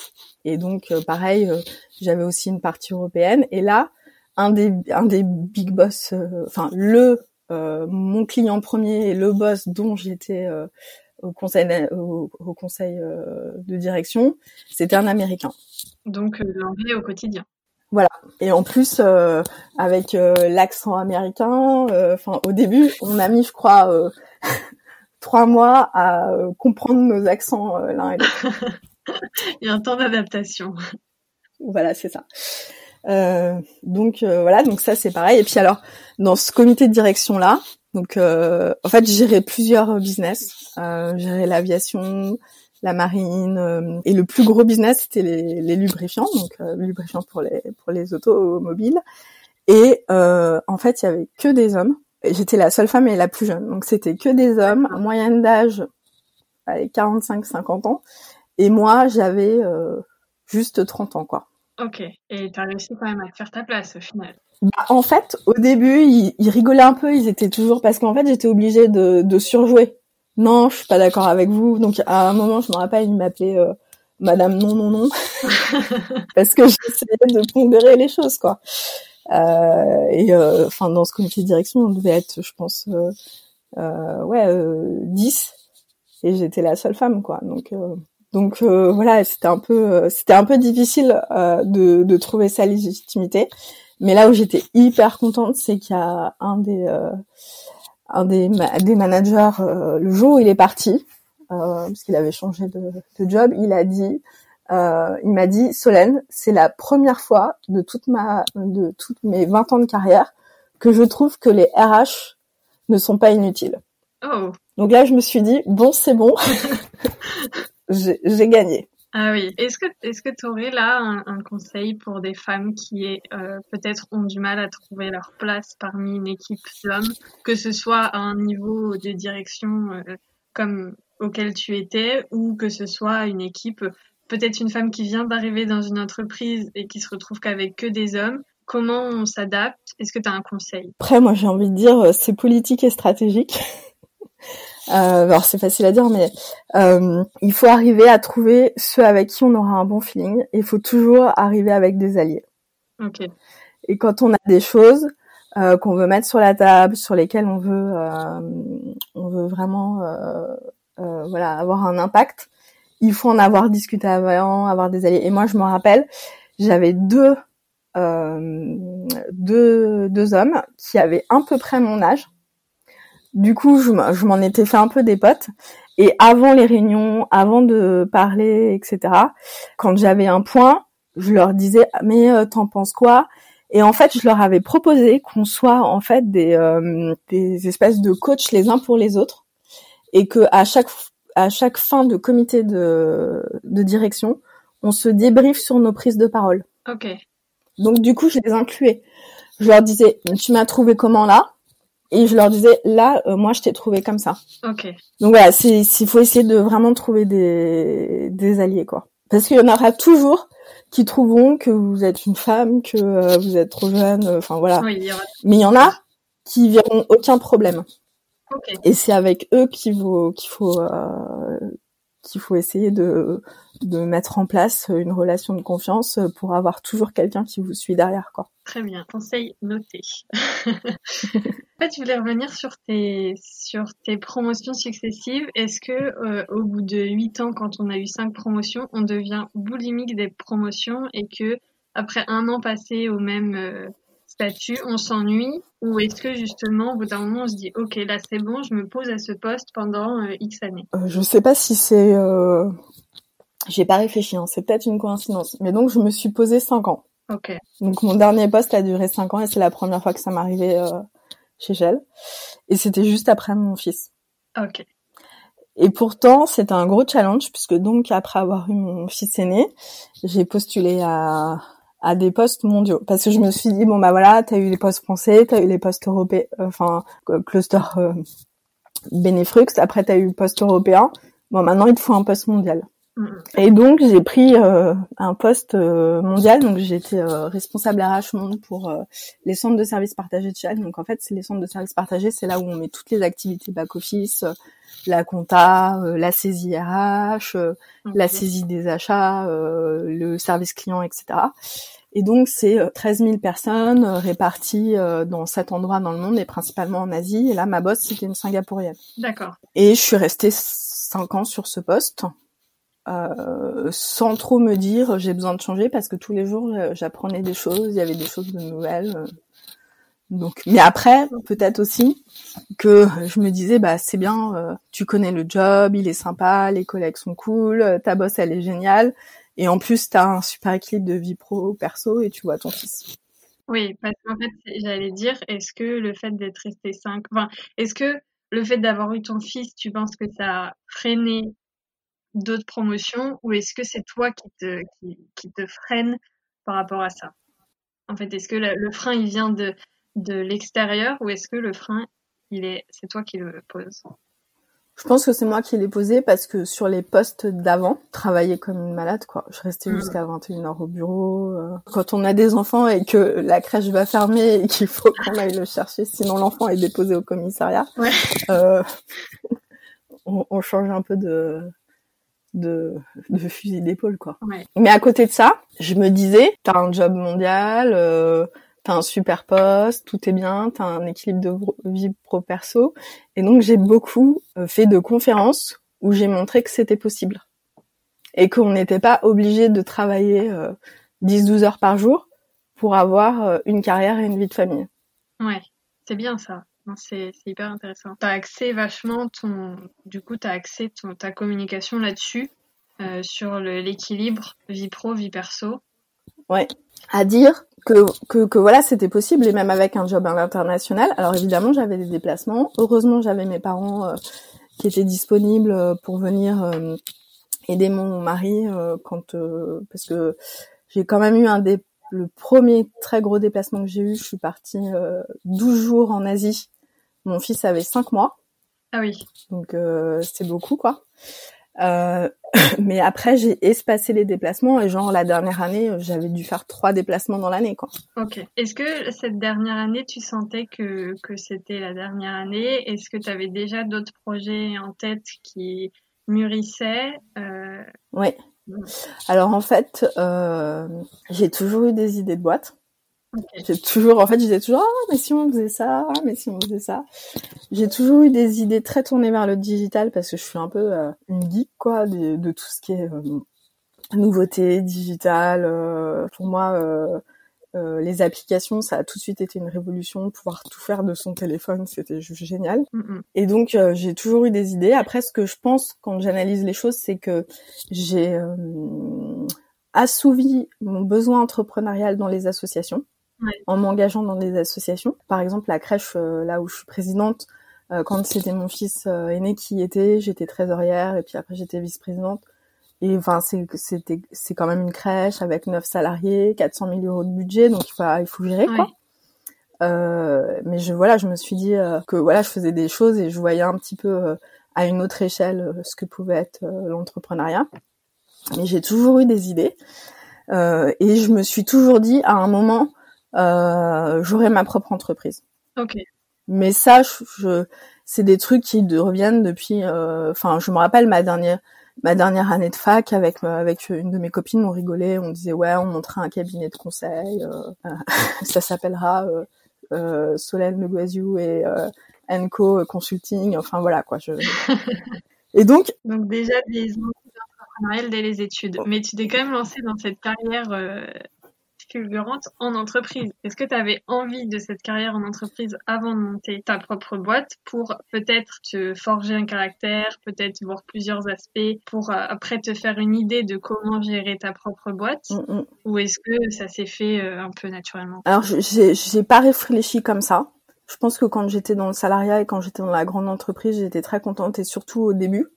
Speaker 2: Et donc, euh, pareil, euh, j'avais aussi une partie européenne. Et là, un des, un des big boss, euh, enfin le mon client premier et le boss dont j'étais au conseil au, conseil de direction, c'était un Américain.
Speaker 1: Donc l'anglais au quotidien.
Speaker 2: Voilà. Et en plus, avec l'accent américain, enfin au début, on a mis, je crois, (laughs) trois mois à comprendre nos accents l'un et l'autre.
Speaker 1: Il y a un temps d'adaptation.
Speaker 2: Voilà, c'est ça. Euh, donc euh, voilà, donc ça c'est pareil. Et puis alors dans ce comité de direction là, donc euh, en fait j'ai plusieurs business, euh, l'aviation, la marine euh, et le plus gros business c'était les, les, lubrifiants, donc euh, lubrifiants pour les pour les automobiles. Et en fait il y avait que des hommes. J'étais la seule femme et la plus jeune, donc c'était que des hommes, moyenne d'âge 45-50 ans. Et moi, j'avais euh, juste 30 ans, quoi.
Speaker 1: Ok. Et t'as réussi quand même à te faire ta place au final.
Speaker 2: Bah, en fait, au début, ils, ils, rigolaient un peu. Ils étaient toujours parce qu'en fait, j'étais obligée de, de, surjouer. Non, je suis pas d'accord avec vous. Donc à un moment, je me rappelle, ils m'appelaient euh, Madame non non non (laughs) parce que j'essayais de pondérer les choses, quoi. Euh, et euh, enfin, dans ce comité de direction, on devait être, je pense, euh, ouais, 10 et j'étais la seule femme, quoi. Donc donc euh, voilà, c'était un peu, euh, c'était un peu difficile euh, de, de, trouver sa légitimité. Mais là où j'étais hyper contente, c'est qu'il y a un des, un des, des managers le jour où il est parti, parce qu'il avait changé de, de, job, il a dit, il m'a dit, Solène, c'est la première fois de toute ma, de toutes mes 20 ans de carrière que je trouve que les RH ne sont pas inutiles.
Speaker 1: Oh.
Speaker 2: Donc là, je me suis dit, bon, c'est bon. (laughs) j'ai gagné.
Speaker 1: Ah oui. Est-ce que est-ce que tu aurais là un, conseil pour des femmes qui euh, peut-être ont du mal à trouver leur place parmi une équipe d'hommes, que ce soit à un niveau de direction euh, comme auquel tu étais ou que ce soit une équipe, peut-être une femme qui vient d'arriver dans une entreprise et qui se retrouve qu'avec que des hommes. Comment on s'adapte? Est-ce que tu as un conseil?
Speaker 2: Après, moi, j'ai envie de dire, euh, c'est politique et stratégique. (laughs) Euh, alors c'est facile à dire, mais euh, il faut arriver à trouver ceux avec qui on aura un bon feeling. Il faut toujours arriver avec des alliés.
Speaker 1: Ok.
Speaker 2: Et quand on a des choses euh, qu'on veut mettre sur la table, sur lesquelles on veut, euh, on veut vraiment, euh, voilà, avoir un impact, il faut en avoir discuté avant, avoir des alliés. Et moi, je me rappelle, j'avais deux, deux, deux hommes qui avaient à peu près mon âge. Du coup, je m'en étais fait un peu des potes. Et avant les réunions, avant de parler, etc., quand j'avais un point, je leur disais mais t'en penses quoi? Et en fait, je leur avais proposé qu'on soit en fait des, euh, des espèces de coachs les uns pour les autres, et que à chaque à chaque fin de comité de, de direction, on se débriefe sur nos prises de parole.
Speaker 1: Ok.
Speaker 2: Donc du coup, je les incluais. Je leur disais, tu m'as trouvé comment là? Et je leur disais, là, euh, moi, je t'ai trouvé comme ça.
Speaker 1: Ok.
Speaker 2: Donc voilà, c'est il faut essayer de vraiment trouver des des alliés quoi. Parce qu'il y en aura toujours qui trouveront que vous êtes une femme, que euh, vous êtes trop jeune, euh, enfin voilà.
Speaker 1: Oui,
Speaker 2: Mais il y en a qui verront aucun problème. Et c'est avec eux qu'il faut qu'il faut euh, qu'il faut essayer de de mettre en place une relation de confiance pour avoir toujours quelqu'un qui vous suit derrière quoi.
Speaker 1: Très bien, conseil noté. (laughs) en fait, je voulais revenir sur tes sur tes promotions successives. Est-ce que euh, au bout de huit ans, quand on a eu cinq promotions, on devient boulimique des promotions et que après un an passé au même euh, statut, on s'ennuie ou est-ce que justement au bout d'un moment on se dit ok là c'est bon, je me pose à ce poste pendant euh, X années.
Speaker 2: je sais pas si c'est j'ai pas réfléchi, hein. c'est peut-être une coïncidence. Mais donc je me suis posé cinq ans.
Speaker 1: Ok.
Speaker 2: Donc mon dernier poste a duré cinq ans et c'est la première fois que ça m'arrivait euh, chez Shell. Et c'était juste après mon fils.
Speaker 1: Ok.
Speaker 2: Et pourtant, c'était un gros challenge puisque donc après avoir eu mon fils aîné, j'ai postulé à, à des postes mondiaux parce que je me suis dit bon bah voilà, t'as eu les postes français, t'as eu les postes européens, enfin cluster euh, Benefrux, après t'as eu le poste européen. Bon maintenant il te faut un poste mondial. Et donc j'ai pris euh, un poste euh, mondial, donc j'étais euh, responsable RH monde pour les centres de services partagés de Shell. Donc en fait, c'est les centres de services partagés, c'est là où on met toutes les activités back office, la compta, la saisie RH, la saisie des achats, le service client, etc. Et donc c'est 13 000 personnes réparties dans sept endroits dans le monde et principalement en Asie. Et là, ma boss c'était une Singapourienne.
Speaker 1: D'accord.
Speaker 2: Et je suis restée cinq ans sur ce poste. Euh, sans trop me dire j'ai besoin de changer parce que tous les jours j'apprenais des choses, il y avait des choses de nouvelles. Euh. Donc, mais après peut-être aussi que je me disais bah c'est bien, euh, tu connais le job, il est sympa, les collègues sont cool, ta boss elle est géniale et en plus t'as un super équilibre de vie pro perso et tu vois ton fils.
Speaker 1: Oui, parce qu'en fait j'allais dire est-ce que le fait d'être resté cinq, enfin est-ce que le fait d'avoir eu ton fils, tu penses que ça a freiné d'autres promotions ou est-ce que c'est toi qui te, qui, te freine par rapport à ça? En fait, est-ce que le, frein, il vient de, de l'extérieur ou est-ce que le frein, il est, c'est toi qui le poses
Speaker 2: je pense que c'est moi qui l'ai posé parce que sur les postes d'avant, travailler comme une malade, quoi. Je restais mmh. jusqu'à 21h au bureau. Euh. Quand on a des enfants et que la crèche va fermer et qu'il faut (laughs) qu'on aille le chercher, sinon l'enfant est déposé au commissariat, euh, on, on, change un peu de, de, de fusil d'épaule quoi. Mais à côté de ça, je me disais, t'as un job mondial, euh, t'as un super poste, tout est bien, t'as un équilibre de vie pro perso, et donc j'ai beaucoup euh, fait de conférences où j'ai montré que c'était possible et qu'on n'était pas obligé de travailler 10-12 euh, heures par jour pour avoir euh, une carrière et une vie de famille.
Speaker 1: Ouais, c'est bien ça. C'est hyper intéressant. Tu as accès vachement, ton, du coup, tu as accès ton, ta communication là-dessus, euh, sur l'équilibre vie pro, vie perso.
Speaker 2: Ouais. À dire que, que, que voilà, c'était possible, et même avec un job à l'international. Alors évidemment, j'avais des déplacements. Heureusement, j'avais mes parents euh, qui étaient disponibles euh, pour venir euh, aider mon mari quand parce que j'ai quand même eu un des le premier très gros déplacement que j'ai eu, je suis partie 12 jours en Asie mon fils avait cinq mois.
Speaker 1: Ah oui.
Speaker 2: Donc euh, c'est beaucoup quoi. Euh, (coughs) mais après j'ai espacé les déplacements et genre la dernière année j'avais dû faire trois déplacements dans l'année quoi.
Speaker 1: Ok. Est-ce que cette dernière année tu sentais que que c'était la dernière année? Est-ce que tu avais déjà d'autres projets en tête qui mûrissaient? Euh...
Speaker 2: Oui. Alors en fait euh, j'ai toujours eu des idées de boîte. J'ai toujours, en fait, je disais toujours, ah, mais si on faisait ça, ah, mais si on faisait ça. J'ai toujours eu des idées très tournées vers le digital parce que je suis un peu euh, une geek, quoi, de, de, tout ce qui est euh, nouveauté, digital. Euh, pour moi, euh, les applications, ça a tout de suite été une révolution. Pouvoir tout faire de son téléphone, c'était juste génial. Et donc, j'ai toujours eu des idées. Après, ce que je pense quand j'analyse les choses, c'est que j'ai assouvi mon besoin entrepreneurial dans les associations en m'engageant dans des associations. Par exemple, la crèche euh, là où je suis présidente, euh, quand c'était mon fils euh, aîné qui y était, j'étais trésorière et puis après j'étais vice-présidente. Et enfin, c'était c'est quand même une crèche avec neuf salariés, 400 000 euros de budget, donc il faut, il faut gérer quoi. Euh, mais je voilà, je me suis dit que voilà, je faisais des choses et je voyais un petit peu à une autre échelle ce que pouvait être l'entrepreneuriat. Mais j'ai toujours eu des idées et je me suis toujours dit à un moment, j'aurai ma propre entreprise.
Speaker 1: Ok.
Speaker 2: Mais ça, je, c'est des trucs qui reviennent depuis. Euh, enfin, je me rappelle ma dernière ma dernière année de fac avec avec une de mes copines, on rigolait, on disait ouais, on montrait un cabinet de conseil, euh, (laughs) ça s'appellera euh, Solène Le Guaziou et Enco Consulting, enfin voilà quoi. Je... (laughs) et donc
Speaker 1: donc déjà des entrepreneuriales dès les études, mais tu t'es quand même lancé dans cette carrière fulgurante en entreprise. Est-ce que tu avais envie de cette carrière en entreprise avant de monter ta propre boîte pour peut-être te forger un caractère, peut-être voir plusieurs aspects pour euh, après te faire une idée de comment gérer ta propre boîte? Mm, mm. Ou est-ce que ça s'est fait euh, un peu naturellement?
Speaker 2: Alors, j'ai pas réfléchi comme ça. Je pense que quand j'étais dans le salariat et quand j'étais dans la grande entreprise, j'étais très contente et surtout au début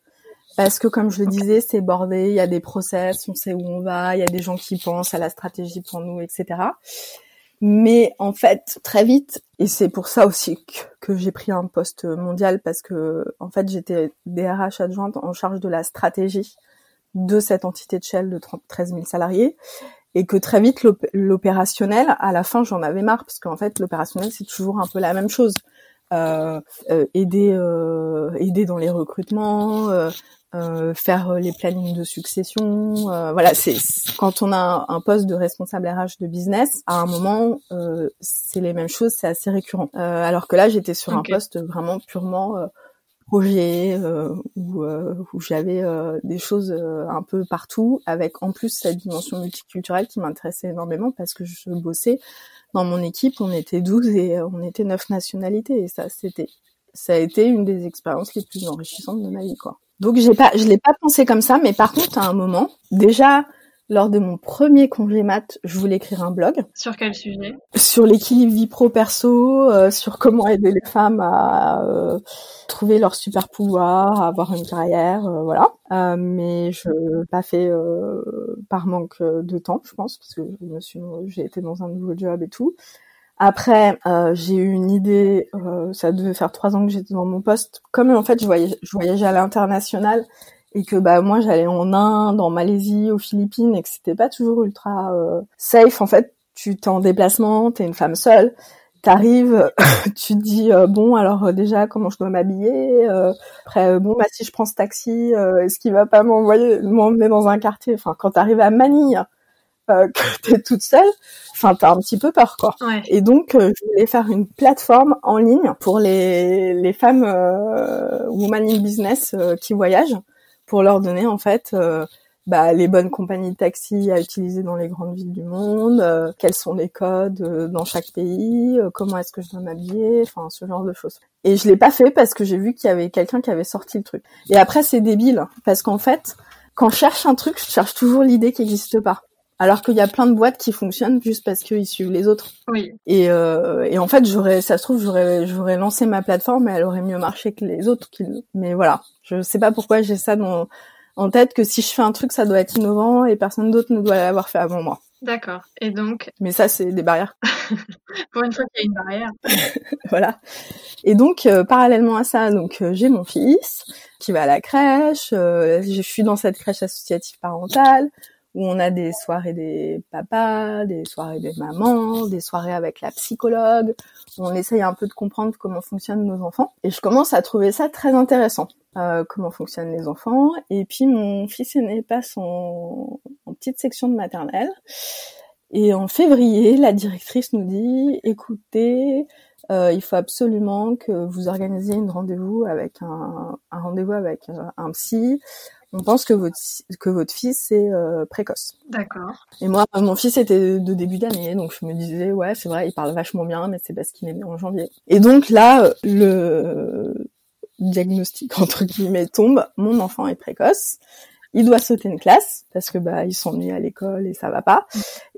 Speaker 2: parce que comme je le disais, c'est bordé, il y a des process, on sait où on va, il y a des gens qui pensent à la stratégie pour nous, etc. Mais en fait, très vite, et c'est pour ça aussi que, j'ai pris un poste mondial parce que en fait j'étais DRH adjointe en charge de la stratégie de cette entité de Shell de 13 000 salariés et que très vite l'opérationnel, à la fin j'en avais marre parce qu'en fait l'opérationnel c'est toujours un peu la même chose. Euh, euh, aider euh, aider dans les recrutements, euh, faire euh, les plannings de succession. Euh, voilà, c'est quand on a un, poste de responsable RH de business, à un moment, c'est les mêmes choses, c'est assez récurrent. alors que là, j'étais sur un poste vraiment purement projet où, où j'avais des choses un peu partout, avec en plus cette dimension multiculturelle qui m'intéressait énormément parce que je bossais dans mon équipe, on était 12 et on était 9 nationalités et ça c'était ça a été une des expériences les plus enrichissantes de ma vie quoi. Donc j'ai pas, je l'ai pas pensé comme ça, mais par contre à un moment, déjà lors de mon premier congé mat, je voulais écrire un blog.
Speaker 1: Sur quel sujet?
Speaker 2: Sur l'équilibre vie pro perso, euh, sur comment aider les femmes à euh, trouver leur super pouvoir, à avoir une carrière, euh, voilà. mais je l'ai pas fait par manque de temps, je pense, parce que je me suis, j'ai été dans un nouveau job et tout. Après, euh, j'ai eu une idée, euh, ça devait faire trois ans que j'étais dans mon poste. Comme en fait, je voyageais, je voyageais à l'international et que bah moi j'allais en Inde, en Malaisie, aux Philippines et que c'était pas toujours ultra euh, safe. En fait, tu t'es en déplacement, t'es une femme seule, t'arrives, (coughs) tu te dis bon alors déjà comment je dois m'habiller. après bon bah si je prends ce taxi, est-ce qu'il va pas m'envoyer m'emmener dans un quartier? Enfin quand t'arrives à Manille euh, que (laughs) t'es toute seule, enfin t'as un petit peu peur quoi. Et donc euh, je voulais faire une plateforme en ligne pour les les femmes euh, woman in business euh, qui voyagent, pour leur donner en fait bah, les bonnes compagnies de taxi à utiliser dans les grandes villes du monde, quels sont les codes dans chaque pays, comment est-ce que je dois m'habiller, enfin ce genre de choses. Et je l'ai pas fait parce que j'ai vu qu'il y avait quelqu'un qui avait sorti le truc. Et après c'est débile parce qu'en fait quand je cherche un truc, je cherche toujours l'idée qui n'existe pas. Alors qu'il y a plein de boîtes qui fonctionnent juste parce qu'ils suivent les autres.
Speaker 1: Oui.
Speaker 2: Et, euh, et en fait, j'aurais, ça se trouve, j'aurais, j'aurais lancé ma plateforme et elle aurait mieux marché que les autres. Qui... Mais voilà, je sais pas pourquoi j'ai ça dans, en tête que si je fais un truc, ça doit être innovant et personne d'autre ne doit l'avoir fait avant moi.
Speaker 1: D'accord. Et donc?
Speaker 2: Mais ça, c'est des barrières. (laughs)
Speaker 1: Pour une fois qu'il y a une barrière. (laughs)
Speaker 2: voilà. Et donc, euh, parallèlement à ça, donc euh, j'ai mon fils qui va à la crèche. Euh, je suis dans cette crèche associative parentale où on a des soirées des papas, des soirées des mamans, des soirées avec la psychologue. On essaye un peu de comprendre comment fonctionnent nos enfants. Et je commence à trouver ça très intéressant. Euh, comment fonctionnent les enfants. Et puis mon fils aîné passe en, en petite section de maternelle. Et en février, la directrice nous dit, écoutez, euh, il faut absolument que vous organisiez une rendez-vous avec un, un rendez-vous avec un psy. On pense que votre que votre fils est euh, précoce.
Speaker 1: D'accord.
Speaker 2: Et moi, mon fils était de début d'année, donc je me disais ouais, c'est vrai, il parle vachement bien, mais c'est parce qu'il est né en janvier. Et donc là, le diagnostic (laughs) entre guillemets tombe. Mon enfant est précoce il doit sauter une classe parce que bah il s'ennuie à l'école et ça va pas.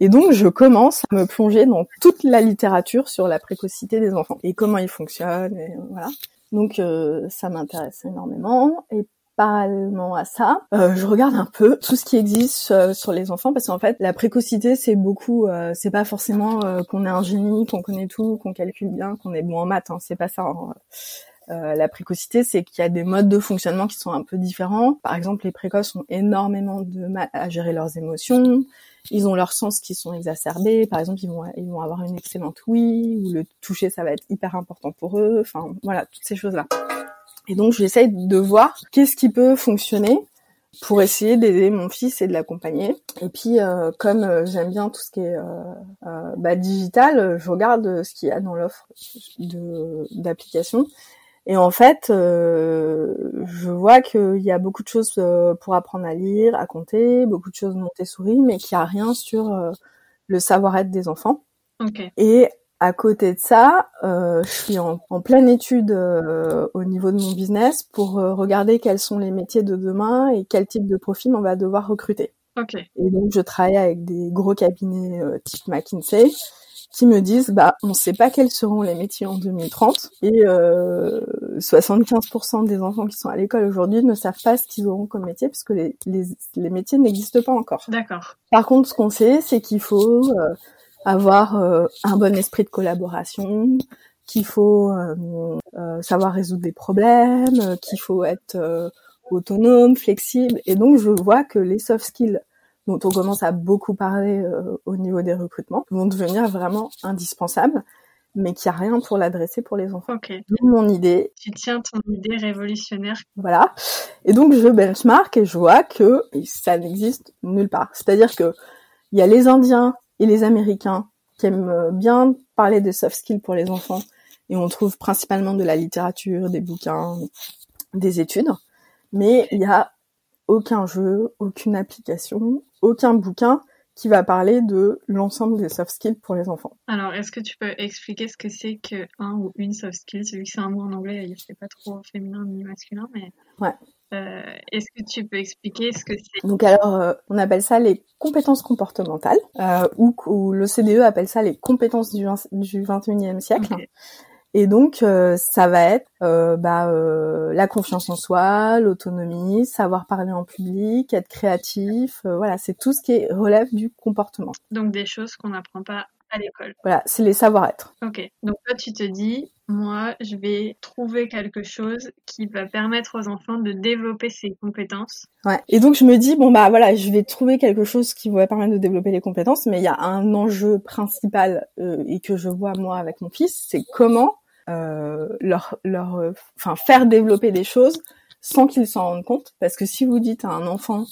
Speaker 2: Et donc je commence à me plonger dans toute la littérature sur la précocité des enfants et comment ils fonctionnent et voilà. Donc euh, ça m'intéresse énormément et parallèlement à ça, euh, je regarde un peu tout ce qui existe euh, sur les enfants parce qu'en fait la précocité c'est beaucoup, c'est pas forcément qu'on est un génie, qu'on connaît tout, qu'on calcule bien, qu'on est bon en maths, hein, c'est pas ça. Hein. Euh, la précocité, c'est qu'il y a des modes de fonctionnement qui sont un peu différents. Par exemple, les précoces ont énormément de mal à gérer leurs émotions. Ils ont leurs sens qui sont exacerbés. Par exemple, ils vont, ils vont avoir une excellente oui, ou le toucher, ça va être hyper important pour eux. Enfin, voilà, toutes ces choses-là. Et donc, j'essaye de voir qu'est-ce qui peut fonctionner pour essayer d'aider mon fils et de l'accompagner. Et puis, euh, comme euh, j'aime bien tout ce qui est bah, digital, je regarde ce qu'il y a dans l'offre d'applications et en fait, euh, je vois qu'il y a beaucoup de choses euh, pour apprendre à lire, à compter, beaucoup de choses Montessori, mais qu'il n'y a rien sur euh, le savoir-être des enfants. Et à côté de ça, je suis en, pleine étude au niveau de mon business pour regarder quels sont les métiers de demain et quel type de profil on va devoir recruter. Et donc, je travaille avec des gros cabinets type McKinsey qui me disent bah on sait pas quels seront les métiers en 2030 et euh, 75% des enfants qui sont à l'école aujourd'hui ne savent pas ce qu'ils auront comme métier parce que les, les, les métiers n'existent pas encore.
Speaker 1: D'accord.
Speaker 2: Par contre, ce qu'on sait, c'est qu'il faut euh, avoir euh, un bon esprit de collaboration, qu'il faut euh, savoir résoudre des problèmes, qu'il faut être autonome, flexible. Et donc, je vois que les soft skills dont on commence à beaucoup parler euh, au niveau des recrutements, vont devenir vraiment indispensables, mais qu'il n'y a rien pour l'adresser pour les enfants.
Speaker 1: Ok.
Speaker 2: Mon idée.
Speaker 1: Tu tiens ton idée révolutionnaire.
Speaker 2: Voilà. Et donc je benchmark et je vois que ça n'existe nulle part. C'est-à-dire que il y a les Indiens et les Américains qui aiment bien parler des soft skills pour les enfants et on trouve principalement de la littérature, des bouquins, des études. Mais il y a aucun jeu, aucune application, aucun bouquin qui va parler de l'ensemble des soft skills pour les enfants.
Speaker 1: Alors, est-ce que tu peux expliquer ce que c'est que un ou une soft skill? Vu que c'est un mot en anglais, c'est pas trop féminin ni masculin, mais.
Speaker 2: Ouais.
Speaker 1: Euh, est-ce que tu peux expliquer ce que c'est
Speaker 2: Donc alors, euh, on appelle ça les compétences comportementales, euh, ou, ou l'OCDE appelle ça les compétences du, du 21e siècle. Et donc, ça va être bah, la confiance en soi, l'autonomie, savoir parler en public, être créatif. voilà, c'est tout ce qui relève du comportement.
Speaker 1: Donc des choses qu'on n'apprend pas à l'école.
Speaker 2: Voilà, c'est les savoir-être.
Speaker 1: Ok. Donc toi, tu te dis, moi, je vais trouver quelque chose qui va permettre aux enfants de développer ces compétences.
Speaker 2: Ouais. Et donc je me dis, bon bah voilà, je vais trouver quelque chose qui va permettre de développer les compétences, mais il y a un enjeu principal et que je vois moi avec mon fils, c'est comment euh, leur, leur, euh, enfin faire développer des choses sans qu'ils s'en rendent compte. Parce que si vous dites à un enfant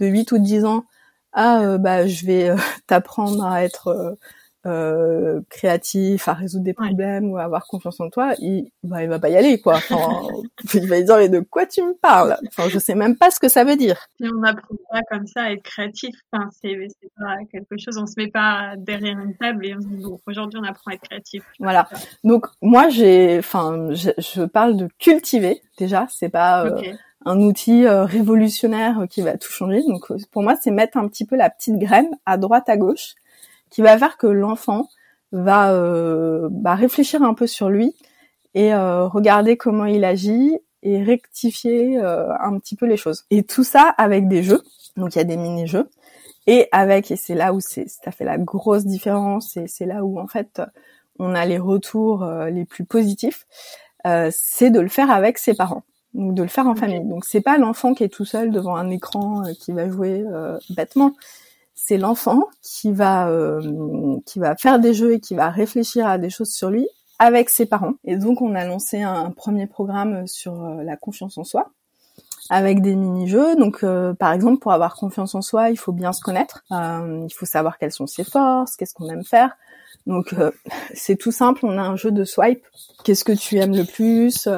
Speaker 2: de 8 ou 10 ans, ah euh, bah je vais (laughs) t'apprendre à être euh, créatif, à résoudre des problèmes ou à avoir confiance en toi, il, bah, il va pas y aller, quoi. Enfin, (laughs) il va dire, mais de quoi tu me parles? Enfin, je sais même pas ce que ça veut dire.
Speaker 1: Et on n'apprend pas comme ça à être créatif. Enfin, c'est, c'est pas quelque chose, on se met pas derrière une table et on se dit, bon, aujourd'hui, on apprend à être créatif.
Speaker 2: Voilà. Donc, moi, j'ai, enfin, je, parle de cultiver, déjà. C'est pas, euh, un outil euh, révolutionnaire qui va tout changer. Donc pour moi, c'est mettre un petit peu la petite graine à droite à gauche qui va faire que l'enfant va euh, bah, réfléchir un peu sur lui et euh, regarder comment il agit et rectifier euh, un petit peu les choses. Et tout ça avec des jeux. Donc il y a des mini-jeux. et avec et c'est là où c'est ça fait la grosse différence et c'est là où en fait on a les retours euh, les plus positifs, euh, c'est de le faire avec ses parents, donc de le faire en famille. Donc c'est pas l'enfant qui est tout seul devant un écran euh, qui va jouer bêtement, c'est l'enfant qui va qui va faire des jeux et qui va réfléchir à des choses sur lui avec ses parents. Et donc on a lancé un premier programme sur la confiance en soi avec des mini-jeux. Donc, par exemple, pour avoir confiance en soi, il faut bien se connaître. Euh, il faut savoir quelles sont ses forces, qu'est-ce qu'on aime faire. Donc euh, (laughs) c'est tout simple, on a un jeu de swipe. Qu'est-ce que tu aimes le plus?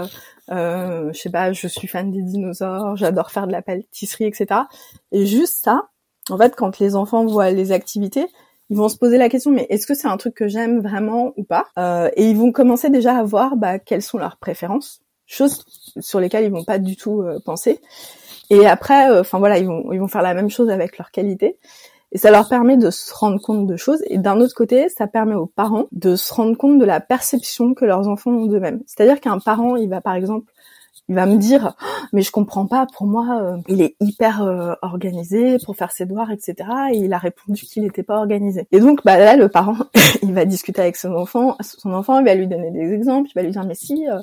Speaker 2: Euh, Je sais pas, je suis fan des dinosaures, j'adore faire de la pâtisserie, etc. Et juste ça, en fait, quand les enfants voient les activités, ils vont se poser la question mais est-ce que c'est un truc que j'aime vraiment ou pas? Euh, Et ils vont commencer déjà à voir bah, quelles sont leurs préférences, choses sur lesquelles ils vont pas du tout euh, penser. Et après, euh, enfin voilà, ils vont ils vont faire la même chose avec leurs qualités. Et ça leur permet de se rendre compte de choses. Et d'un autre côté, ça permet aux parents de se rendre compte de la perception que leurs enfants ont d'eux-mêmes. C'est-à-dire qu'un parent, il va par exemple, il va me dire, mais je comprends pas, pour moi, euh, il est hyper euh, organisé pour faire ses devoirs, etc. Et il a répondu qu'il n'était pas organisé. Et donc, bah là, le parent, (laughs) il va discuter avec son enfant, son enfant, il va lui donner des exemples, il va lui dire, mais si, euh,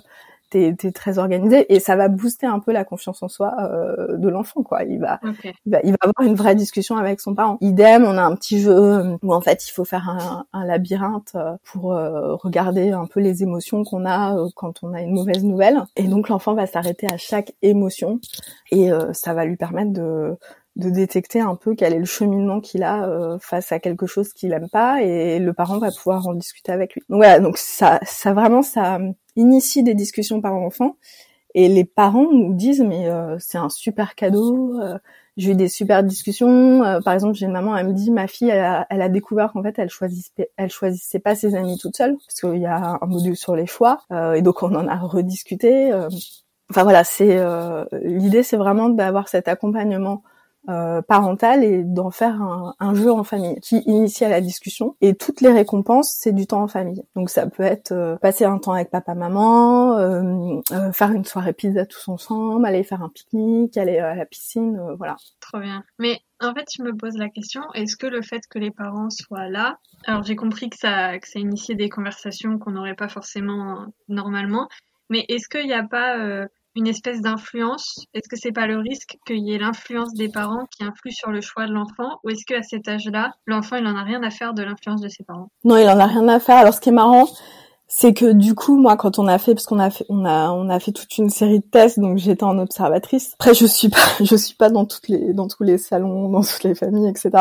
Speaker 2: t'es es très organisé et ça va booster un peu la confiance en soi euh, de l'enfant quoi. Il va, il va il va avoir une vraie discussion avec son parent. Idem on a un petit jeu où en fait il faut faire un, un labyrinthe euh, pour euh, regarder un peu les émotions qu'on a quand on a une mauvaise nouvelle. Et donc l'enfant va s'arrêter à chaque émotion et ça va lui permettre de de détecter un peu quel est le cheminement qu'il a euh, face à quelque chose qu'il aime pas et le parent va pouvoir en discuter avec lui. Donc voilà, donc ça, ça vraiment, ça initie des discussions parents-enfants et les parents nous disent mais euh, c'est un super cadeau. Euh, j'ai eu des super discussions. par exemple, j'ai une maman, elle me dit ma fille, elle a, elle a découvert qu'en fait, elle choisissait, elle choisissait pas ses amis toute seule parce qu'il y a un module sur les choix et donc on en a rediscuté. Enfin voilà, c'est l'idée, c'est vraiment d'avoir cet accompagnement euh, parentale et d'en faire un, un, jeu en famille qui initie à la discussion. Et toutes les récompenses, c'est du temps en famille. Donc ça peut être euh, passer un temps avec papa, maman, euh, euh, faire une soirée pizza tous ensemble, aller faire un pique-nique, aller à la piscine, voilà.
Speaker 1: Trop bien. Mais en fait, je me pose la question, est-ce que le fait que les parents soient là, alors j'ai compris que ça, que ça initie des conversations qu'on n'aurait pas forcément normalement, mais est-ce qu'il n'y a pas une espèce d'influence? Est-ce que c'est pas le risque qu'il y ait l'influence des parents qui influe sur le choix de l'enfant? Ou est-ce qu'à cet âge-là, l'enfant il en a rien à faire de l'influence de ses parents?
Speaker 2: Non, il en a rien à faire. Alors ce qui est marrant, c'est que du coup, moi, quand on a fait, parce qu'on a fait, on a, on a fait toute une série de tests, donc j'étais en observatrice. Après, je suis pas, (laughs) je suis pas dans toutes les, dans tous les salons, dans toutes les familles, etc.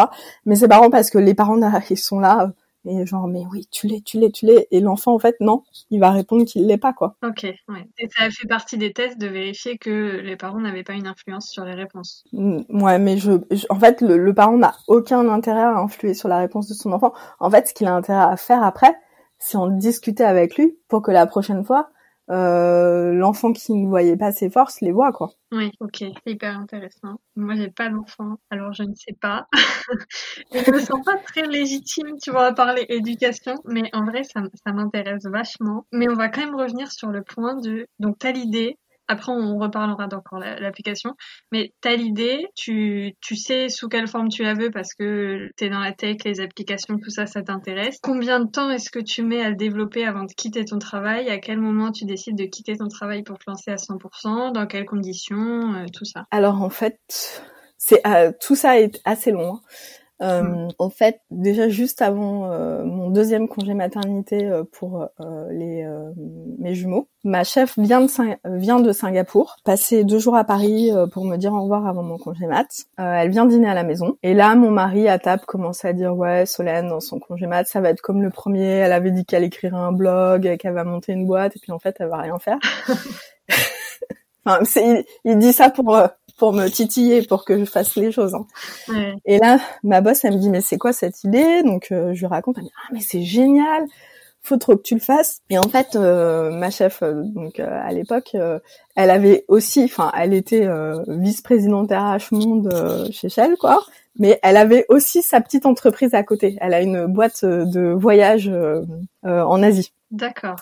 Speaker 2: Mais c'est marrant parce que les parents, ils sont là et genre mais oui tu l'es tu l'es tu l'es. Et l'enfant en fait non il va répondre qu'il l'est pas quoi.
Speaker 1: Ok ouais. Et ça a fait partie des tests de vérifier que les parents n'avaient pas une influence sur les réponses.
Speaker 2: Mm, ouais mais je, en fait le, parent n'a aucun intérêt à influer sur la réponse de son enfant. En fait ce qu'il a intérêt à faire après c'est en discuter avec lui pour que la prochaine fois euh, l'enfant qui ne voyait pas ses forces les voit quoi.
Speaker 1: Oui, ok, hyper intéressant. Moi, j'ai pas d'enfant, alors je ne sais pas. (laughs) je me sens pas très légitime, tu vois, à parler éducation, mais en vrai, ça, ça m'intéresse vachement. Mais on va quand même revenir sur le point de, donc t'as l'idée, après, on reparlera d'encore l'application. Mais t'as l'idée, tu, tu sais sous quelle forme tu la veux parce que t'es dans la tech, les applications, tout ça, ça t'intéresse. Combien de temps est-ce que tu mets à le développer avant de quitter ton travail? À quel moment tu décides de quitter ton travail pour te lancer à 100% Dans quelles conditions? Euh, Tout ça.
Speaker 2: Alors en fait, c'est euh, tout ça est assez long. Euh, mm. En fait, déjà juste avant euh, mon deuxième congé maternité euh, pour les mes jumeaux, ma chef vient de vient de Singapour, passer deux jours à Paris pour me dire au revoir avant mon congé mat. elle vient dîner à la maison et là mon mari à table commence à dire ouais Solène dans son congé mat ça va être comme le premier. Elle avait dit qu'elle écrirait un blog, qu'elle va monter une boîte et puis en fait elle va rien faire. (laughs) enfin, il, il, dit ça pour pour me titiller, pour que je fasse les choses. Hein. Et là, ma boss, elle me dit, mais c'est quoi cette idée? Donc, euh, je lui raconte, elle me dit, ah, mais c'est génial, faut trop que tu le fasses. Et en fait, euh, ma chef, euh, donc à l'époque, elle avait aussi, enfin, elle était vice-présidente RH Monde chez Shell, quoi. Mais elle avait aussi sa petite entreprise à côté. Elle a une boîte de voyage en Asie.
Speaker 1: D'accord.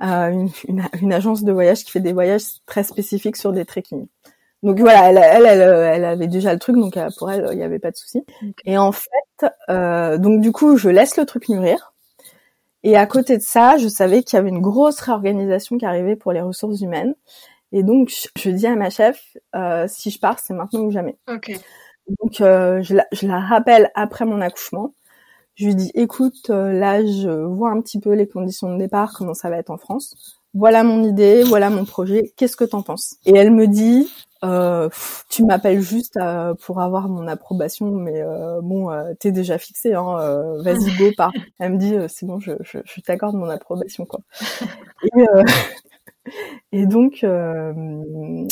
Speaker 2: Une, une, une, agence de voyage qui fait des voyages très spécifiques sur des trekkings. Donc voilà, elle, elle, elle, elle, avait déjà le truc, donc pour elle, il n'y avait pas de souci. Et en fait, euh, donc du coup, je laisse le truc mûrir. Et à côté de ça, je savais qu'il y avait une grosse réorganisation qui arrivait pour les ressources humaines. Et donc, je dis à ma chef, euh, si je pars, c'est maintenant ou jamais.
Speaker 1: Okay.
Speaker 2: Donc, euh, je, la, je, la, rappelle après mon accouchement. Je lui dis, écoute, euh, là, je vois un petit peu les conditions de départ, comment ça va être en France. Voilà mon idée, voilà mon projet. Qu'est-ce que t'en penses? Et elle me dit, euh, tu m'appelles juste euh, pour avoir mon approbation, mais euh, bon, euh, t'es déjà fixé, hein, vas-y go, pars. (laughs) Elle me dit, c'est bon, je, je, je t'accorde mon approbation, quoi. Et, (laughs) et donc, euh,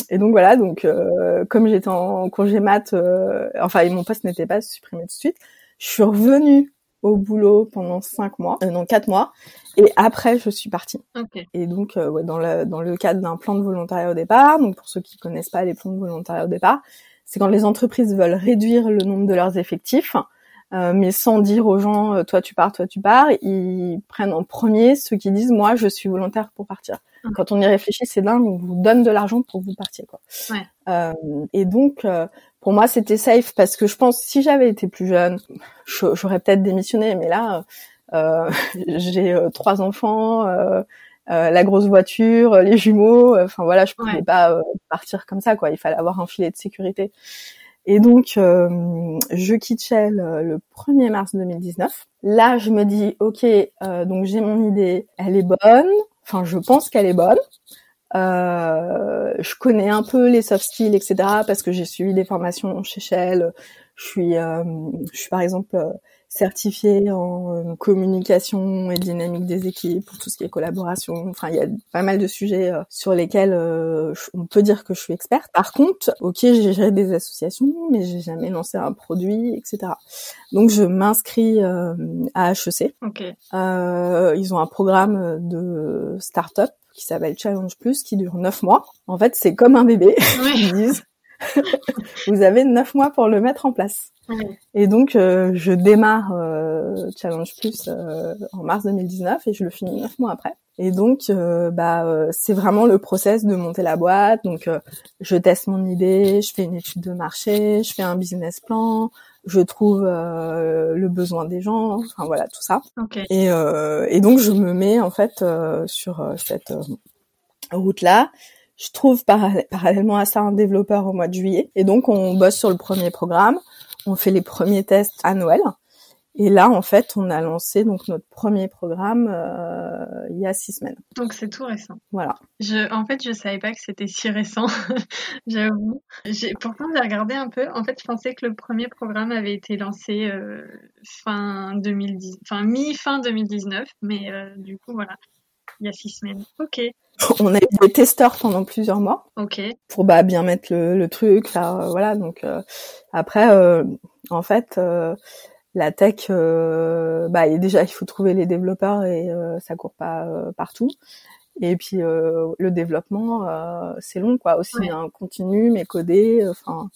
Speaker 2: et donc voilà. Donc, euh, comme j'étais en congé mat, euh, enfin, mon poste n'était pas supprimé tout de suite. Je suis revenue au boulot pendant cinq mois, non quatre mois, et après je suis partie.
Speaker 1: Okay.
Speaker 2: Et donc, ouais, dans le dans le cadre d'un plan de volontariat au départ. Donc, pour ceux qui connaissent pas les plans de volontariat au départ, c'est quand les entreprises veulent réduire le nombre de leurs effectifs. Mais sans dire aux gens toi tu pars, toi tu pars, ils prennent en premier ceux qui disent moi je suis volontaire pour partir. Quand on y réfléchit, c'est dingue, on vous donne de l'argent pour vous partir. Quoi.
Speaker 1: Ouais.
Speaker 2: Euh, et donc, euh, pour moi, c'était safe parce que je pense si j'avais été plus jeune, j'aurais peut-être démissionné. Mais là, euh, (laughs) j'ai euh, trois enfants, euh, la grosse voiture, les jumeaux. Enfin voilà, je pouvais
Speaker 1: ouais.
Speaker 2: pas partir comme ça. Quoi. Il fallait avoir un filet de sécurité. Et donc, je quitte Shell le 1er mars 2019. Là, je me dis, ok, donc j'ai mon idée, elle est bonne. Enfin, je pense qu'elle est bonne. Euh, je connais un peu les soft skills, etc. Parce que j'ai suivi des formations chez Shell. Je suis, euh, je suis par exemple certifiée en communication et dynamique des équipes pour tout ce qui est collaboration. Enfin, il y a pas mal de sujets sur lesquels euh, on peut dire que je suis experte. Par contre, ok, j'ai géré des associations, mais j'ai jamais lancé un produit, etc. Donc, je m'inscris euh, à HEC.
Speaker 1: Okay.
Speaker 2: Euh, ils ont un programme de start-up qui s'appelle Challenge Plus, qui dure neuf mois. En fait, c'est comme un bébé.
Speaker 1: Oui. (laughs)
Speaker 2: Ils disent, (laughs) vous avez neuf mois pour le mettre en place. Et donc, euh, je démarre euh, Challenge Plus euh, en mars 2019 et je le finis neuf mois après. Et donc, bah, c'est vraiment le process de monter la boîte. Donc, je teste mon idée, je fais une étude de marché, je fais un business plan, je trouve le besoin des gens, enfin voilà, tout ça.
Speaker 1: Okay.
Speaker 2: Et, et, donc, je me mets en fait sur cette route-là je trouve parallèlement à ça un développeur au mois de juillet. Et donc, on bosse sur le premier programme. On fait les premiers tests à Noël. Et là, en fait, on a lancé donc notre premier programme euh, il y a six semaines.
Speaker 1: Donc c'est tout récent.
Speaker 2: Voilà.
Speaker 1: Je, en fait, je savais pas que c'était si récent. (laughs) J'avoue. Pourtant, j'ai regardé un peu. En fait, je pensais que le premier programme avait été lancé euh, fin 2010, enfin mi fin 2019, mais euh, du coup, voilà, il y a six semaines. Ok. (laughs)
Speaker 2: On a eu des testeurs pendant plusieurs mois.
Speaker 1: Ok.
Speaker 2: Pour bah bien mettre le, le truc, là, voilà. Donc euh, après, euh, en fait, euh, la tech, bah déjà il faut trouver les développeurs et ça court pas partout. Et puis le développement, c'est long, quoi. Aussi
Speaker 1: Ouais.
Speaker 2: un continu, mais codé. Enfin,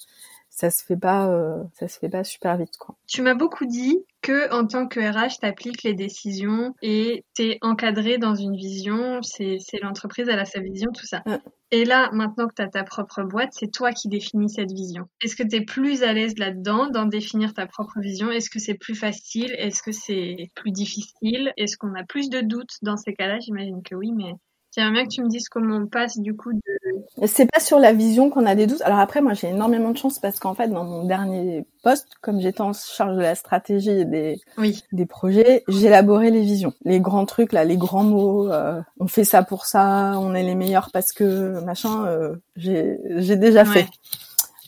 Speaker 2: ça se fait pas, ça se fait pas super vite, quoi.
Speaker 1: Tu m'as beaucoup dit que en tant que RH, t'appliques les décisions et t'es encadré dans une vision. C'est l'entreprise, elle a sa vision, tout ça.
Speaker 2: Ouais.
Speaker 1: Et là, maintenant que t'as ta propre boîte, c'est toi qui définis cette vision. Est-ce que t'es plus à l'aise là-dedans, d'en définir ta propre vision? Est-ce que c'est plus facile? Est-ce que c'est plus difficile? Est-ce qu'on a plus de doutes dans ces cas-là? J'imagine que oui, mais j'aimerais bien que tu me dises comment on passe du coup de.
Speaker 2: C'est pas sur la vision qu'on a des doutes. Alors après, moi, j'ai énormément de chance parce qu'en fait, dans mon dernier poste, comme j'étais en charge de la stratégie et des,
Speaker 1: Oui.
Speaker 2: des projets, j'élaborais les visions, les grands trucs là, les grands mots. euh, on fait ça pour ça, on est les meilleurs parce que machin. euh, j'ai j'ai déjà
Speaker 1: Ouais.
Speaker 2: fait,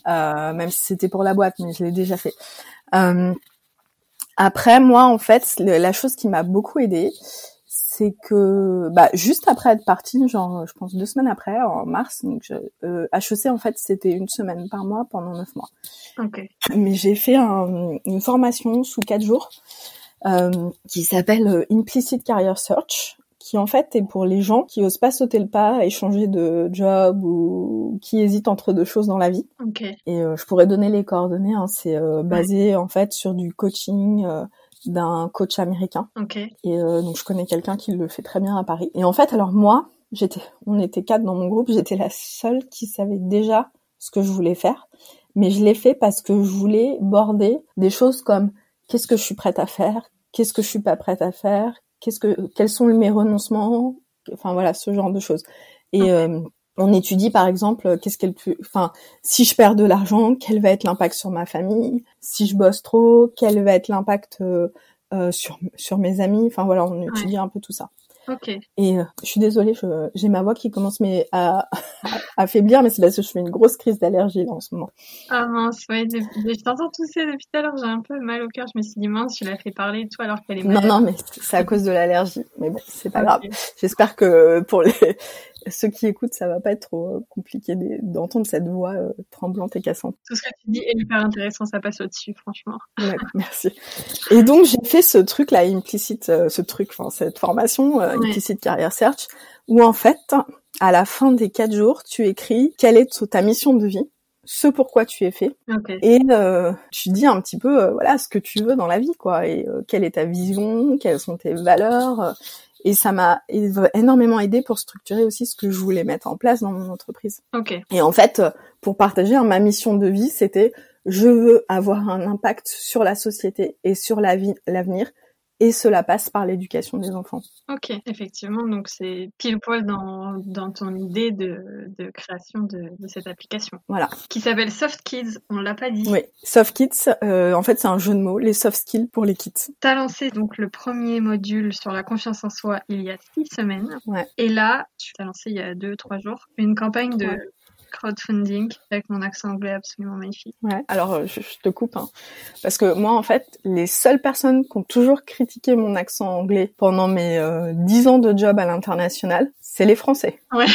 Speaker 2: Euh, même si c'était pour la boîte, mais je l'ai déjà fait. Après, moi, en fait, le- la chose qui m'a beaucoup aidée, c'est que bah, juste après être partie, genre je pense deux semaines après, en mars, donc je, euh, HEC en fait c'était une semaine par mois pendant neuf mois.
Speaker 1: Ok.
Speaker 2: Mais j'ai fait un- une formation sous quatre jours euh, qui s'appelle euh, Implicit Career Search, qui en fait est pour les gens qui osent pas sauter le pas et changer de job ou qui hésitent entre deux choses dans la vie.
Speaker 1: Ok.
Speaker 2: Et euh, je pourrais donner les coordonnées. Hein, c'est euh, basé en fait sur du coaching euh, d'un coach américain.
Speaker 1: Ok.
Speaker 2: Et euh, donc je connais quelqu'un qui le fait très bien à Paris. Et en fait, alors moi, j'étais, on était quatre dans mon groupe, j'étais la seule qui savait déjà ce que je voulais faire, mais je l'ai fait parce que je voulais border des choses comme qu'est-ce que je suis prête à faire, qu'est-ce que je suis pas prête à faire, qu'est-ce que quels sont mes renoncements, enfin voilà ce genre de choses. Et euh, on étudie par exemple qu'est-ce qu'elle peut, enfin si je perds de l'argent, quel va être l'impact sur ma famille, si je bosse trop, quel va être l'impact euh, euh, sur sur mes amis, enfin voilà on étudie un peu tout ça.
Speaker 1: Ok.
Speaker 2: Et euh, je suis désolée, j'ai ma voix qui commence mais à, (laughs) à affaiblir, mais c'est parce que je fais une grosse crise d'allergie là en ce moment.
Speaker 1: Ah mince, ouais, je t'entends tousser depuis tout à l'heure, j'ai un peu mal au cœur. Je me suis dit mince, tu l'as fait parler toi alors qu'elle est
Speaker 2: malade. Non, non, mais c'est à cause de l'allergie. Mais bon, c'est pas grave. J'espère que pour les ceux qui écoutent, ça va pas être trop euh, compliqué d'entendre cette voix euh, tremblante et cassante.
Speaker 1: Tout ce que tu dis est hyper intéressant, ça passe au-dessus, franchement.
Speaker 2: Ouais, (laughs) merci. Et donc j'ai fait ce truc là, implicite, euh, ce truc, enfin cette formation ouais. implicite career search, où en fait, à la fin des quatre jours, tu écris quelle est ta mission de vie? Ce pourquoi tu es fait
Speaker 1: okay.
Speaker 2: et euh, tu dis un petit peu euh, voilà ce que tu veux dans la vie quoi et euh, quelle est ta vision? Quelles sont tes valeurs? Et ça m'a énormément aidé pour structurer aussi ce que je voulais mettre en place dans mon entreprise.
Speaker 1: Okay.
Speaker 2: Et en fait, pour partager, hein, ma mission de vie, c'était je veux avoir un impact sur la société et sur la vie, l'avenir et cela passe par l'éducation des enfants.
Speaker 1: Ok, effectivement, donc c'est pile poil dans, dans ton idée de, de création de, de, cette application.
Speaker 2: Voilà.
Speaker 1: Qui s'appelle Soft Kids, on l'a pas dit.
Speaker 2: Oui, Soft Kids, euh, en fait c'est un jeu de mots, les soft skills pour les kids.
Speaker 1: T'as lancé donc le premier module sur la confiance en soi il y a six semaines.
Speaker 2: Ouais.
Speaker 1: Et là, tu t'as lancé il y a deux, trois jours, une campagne de... Ouais crowdfunding avec mon accent anglais absolument magnifique.
Speaker 2: Ouais. Alors je, je te coupe hein. parce que moi en fait les seules personnes qui ont toujours critiqué mon accent anglais pendant mes euh, 10 ans de job à l'international, c'est les Français.
Speaker 1: Ouais,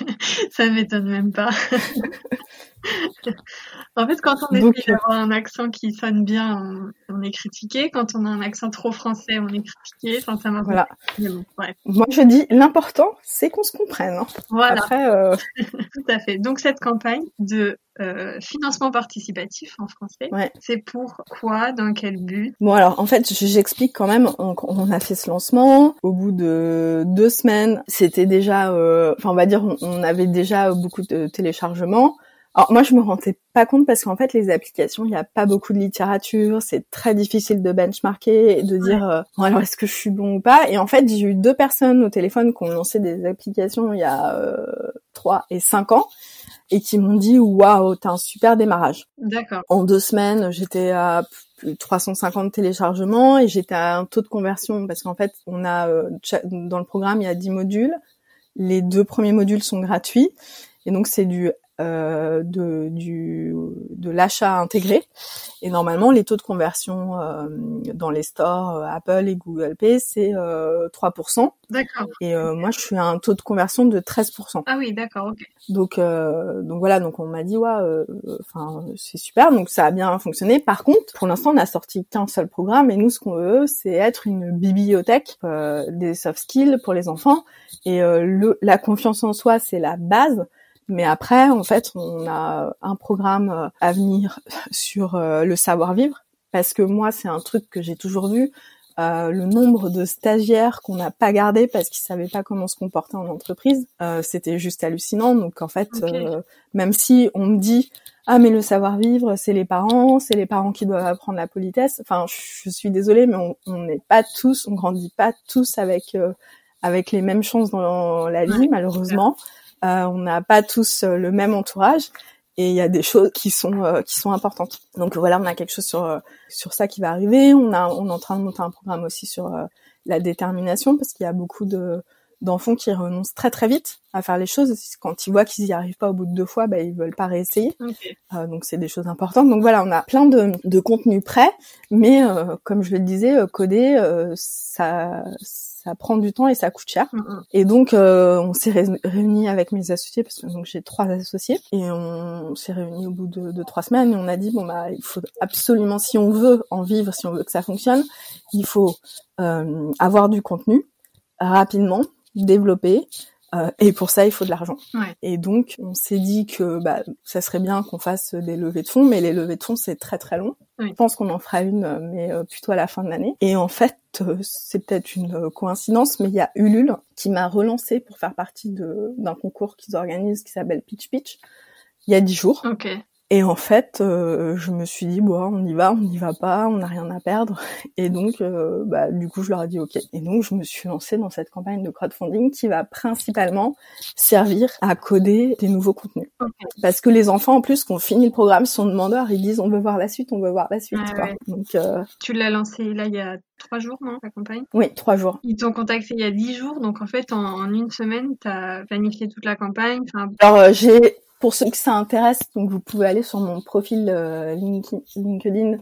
Speaker 1: (laughs) ça m'étonne même pas. (laughs) (laughs) en fait, quand on essaie d'avoir un accent qui sonne bien, on, on, est critiqué. Quand on a un accent trop français, on est critiqué.
Speaker 2: Voilà.
Speaker 1: Bon, ouais.
Speaker 2: Moi, je dis l'important, c'est qu'on se comprenne. Hein.
Speaker 1: Voilà.
Speaker 2: Après, euh... (laughs)
Speaker 1: Tout à fait. Donc, cette campagne de euh, financement participatif en français,
Speaker 2: ouais.
Speaker 1: c'est pour quoi? Dans quel but?
Speaker 2: Bon, alors, en fait, j'explique quand même. On, on, a fait ce lancement. Au bout de deux semaines, c'était déjà... euh, Enfin, on va dire, on, on avait déjà beaucoup de téléchargements. Alors moi je me rendais pas compte parce qu'en fait les applications il n'y a pas beaucoup de littérature, c'est très difficile de benchmarker et de dire euh, bon, alors est-ce que je suis bon ou pas? Et en fait j'ai eu deux personnes au téléphone qui ont lancé des applications il y a euh, 3 et 5 ans et qui m'ont dit waouh t'as un super démarrage.
Speaker 1: D'accord.
Speaker 2: En deux semaines j'étais à plus de 350 téléchargements et j'étais à un taux de conversion parce qu'en fait on a euh, dans le programme il y a 10 modules, les deux premiers modules sont gratuits et donc c'est du euh, de, du, de l'achat intégré. Et normalement, les taux de conversion euh, dans les stores euh, Apple et Google Pay, c'est 3%.
Speaker 1: D'accord.
Speaker 2: Et euh, moi, je suis à un taux de conversion de 13%.
Speaker 1: Ah oui, d'accord, ok.
Speaker 2: Donc, euh, donc voilà, donc on m'a dit, ouais, enfin, c'est super, donc ça a bien fonctionné. Par contre, pour l'instant, on a sorti qu'un seul programme, et nous, ce qu'on veut, c'est être une bibliothèque des soft skills pour les enfants. Et le, la confiance en soi, c'est la base. Mais après, en fait, on a un programme à venir (laughs) sur le savoir-vivre, parce que moi, c'est un truc que j'ai toujours vu. Euh, le nombre de stagiaires qu'on n'a pas gardé parce qu'ils savaient pas comment se comporter en entreprise, euh, c'était juste hallucinant. Donc en fait,
Speaker 1: okay.
Speaker 2: euh, même si on me dit ah mais le savoir-vivre, c'est les parents, c'est les parents qui doivent apprendre la politesse. Enfin, je suis désolée, mais on n'est pas tous, on grandit pas tous avec avec les mêmes chances dans la vie, malheureusement. Euh, on n'a pas tous euh, le même entourage et il y a des choses qui sont euh, qui sont importantes. Donc voilà, on a quelque chose sur sur ça qui va arriver. On a on est en train de monter un programme aussi sur la détermination parce qu'il y a beaucoup de d'enfants qui renoncent très très vite à faire les choses. Quand ils voient qu'ils y arrivent pas au bout de deux fois, bah, ils veulent pas réessayer.
Speaker 1: Okay.
Speaker 2: Euh, donc c'est des choses importantes. Donc voilà, on a plein de, de contenus prêts, mais euh, comme je le disais, coder, euh, ça ça prend du temps et ça coûte cher.
Speaker 1: Mm -hmm.
Speaker 2: Et donc on s'est ré réunis avec mes associés parce que donc j'ai trois associés et on s'est réunis au bout de, de, trois semaines et on a dit bon bah il faut absolument si on veut en vivre, si on veut que ça fonctionne, il faut euh, avoir du contenu rapidement, développer. Euh, et pour ça, il faut de l'argent.
Speaker 1: Ouais.
Speaker 2: Et donc, on s'est dit que bah, ça serait bien qu'on fasse des levées de fonds, mais les levées de fonds, c'est très très long. Je pense qu'on en fera une, mais euh, plutôt à la fin de l'année. Et en fait, euh, c'est peut-être une coïncidence, mais il y a Ulule qui m'a relancé pour faire partie d'un concours qu'ils organisent qui s'appelle Pitch Pitch. il y a dix jours. Et en fait, euh, je me suis dit bon, on y va, on n'y va pas, on n'a rien à perdre. (laughs) Et donc, euh, bah, du coup, je leur ai dit ok. Et donc, je me suis lancée dans cette campagne de crowdfunding qui va principalement servir à coder des nouveaux contenus. Parce que les enfants, en plus, qui ont fini le programme, sont demandeurs. Ils disent on veut voir la suite, on veut voir la suite.
Speaker 1: Ouais.
Speaker 2: Donc, euh,
Speaker 1: Tu l'as lancé là il y a trois jours, non, la campagne?
Speaker 2: Oui, trois jours.
Speaker 1: Ils t'ont contacté il y a dix jours, donc en fait, en, en une semaine, tu as planifié toute la campagne. Enfin,
Speaker 2: Alors j'ai pour ceux que ça intéresse, donc vous pouvez aller sur mon profil euh, LinkedIn,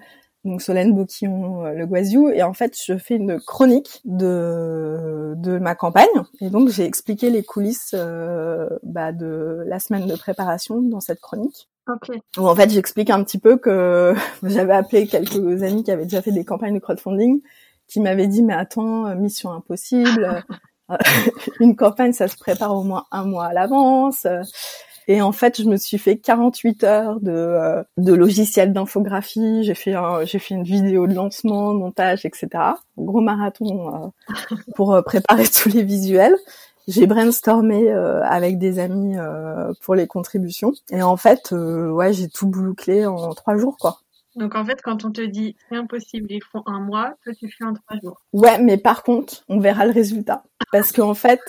Speaker 2: donc Solène Boquillon euh, Le Guaziou, et en fait je fais une chronique de de ma campagne, et donc j'ai expliqué les coulisses euh, bah, de la semaine de préparation dans cette chronique.
Speaker 1: ok.
Speaker 2: Où en fait j'explique un petit peu que (laughs) j'avais appelé quelques amis qui avaient déjà fait des campagnes de crowdfunding, qui m'avaient dit mais attends euh, mission impossible, (laughs) euh, (laughs) une campagne ça se prépare au moins un mois à l'avance. Et en fait, je me suis fait 48 heures de, euh, de logiciel d'infographie. J'ai fait un, j'ai fait une vidéo de lancement, montage, etc. Un gros marathon euh, (laughs) pour euh, préparer tous les visuels. J'ai brainstormé euh, avec des amis euh, pour les contributions. Et en fait, euh, ouais, j'ai tout bouclé en trois jours, quoi.
Speaker 1: Donc en fait, quand on te dit c'est impossible, il faut un mois, toi tu fais en trois jours.
Speaker 2: Ouais, mais par contre, on verra le résultat. Parce qu'en fait,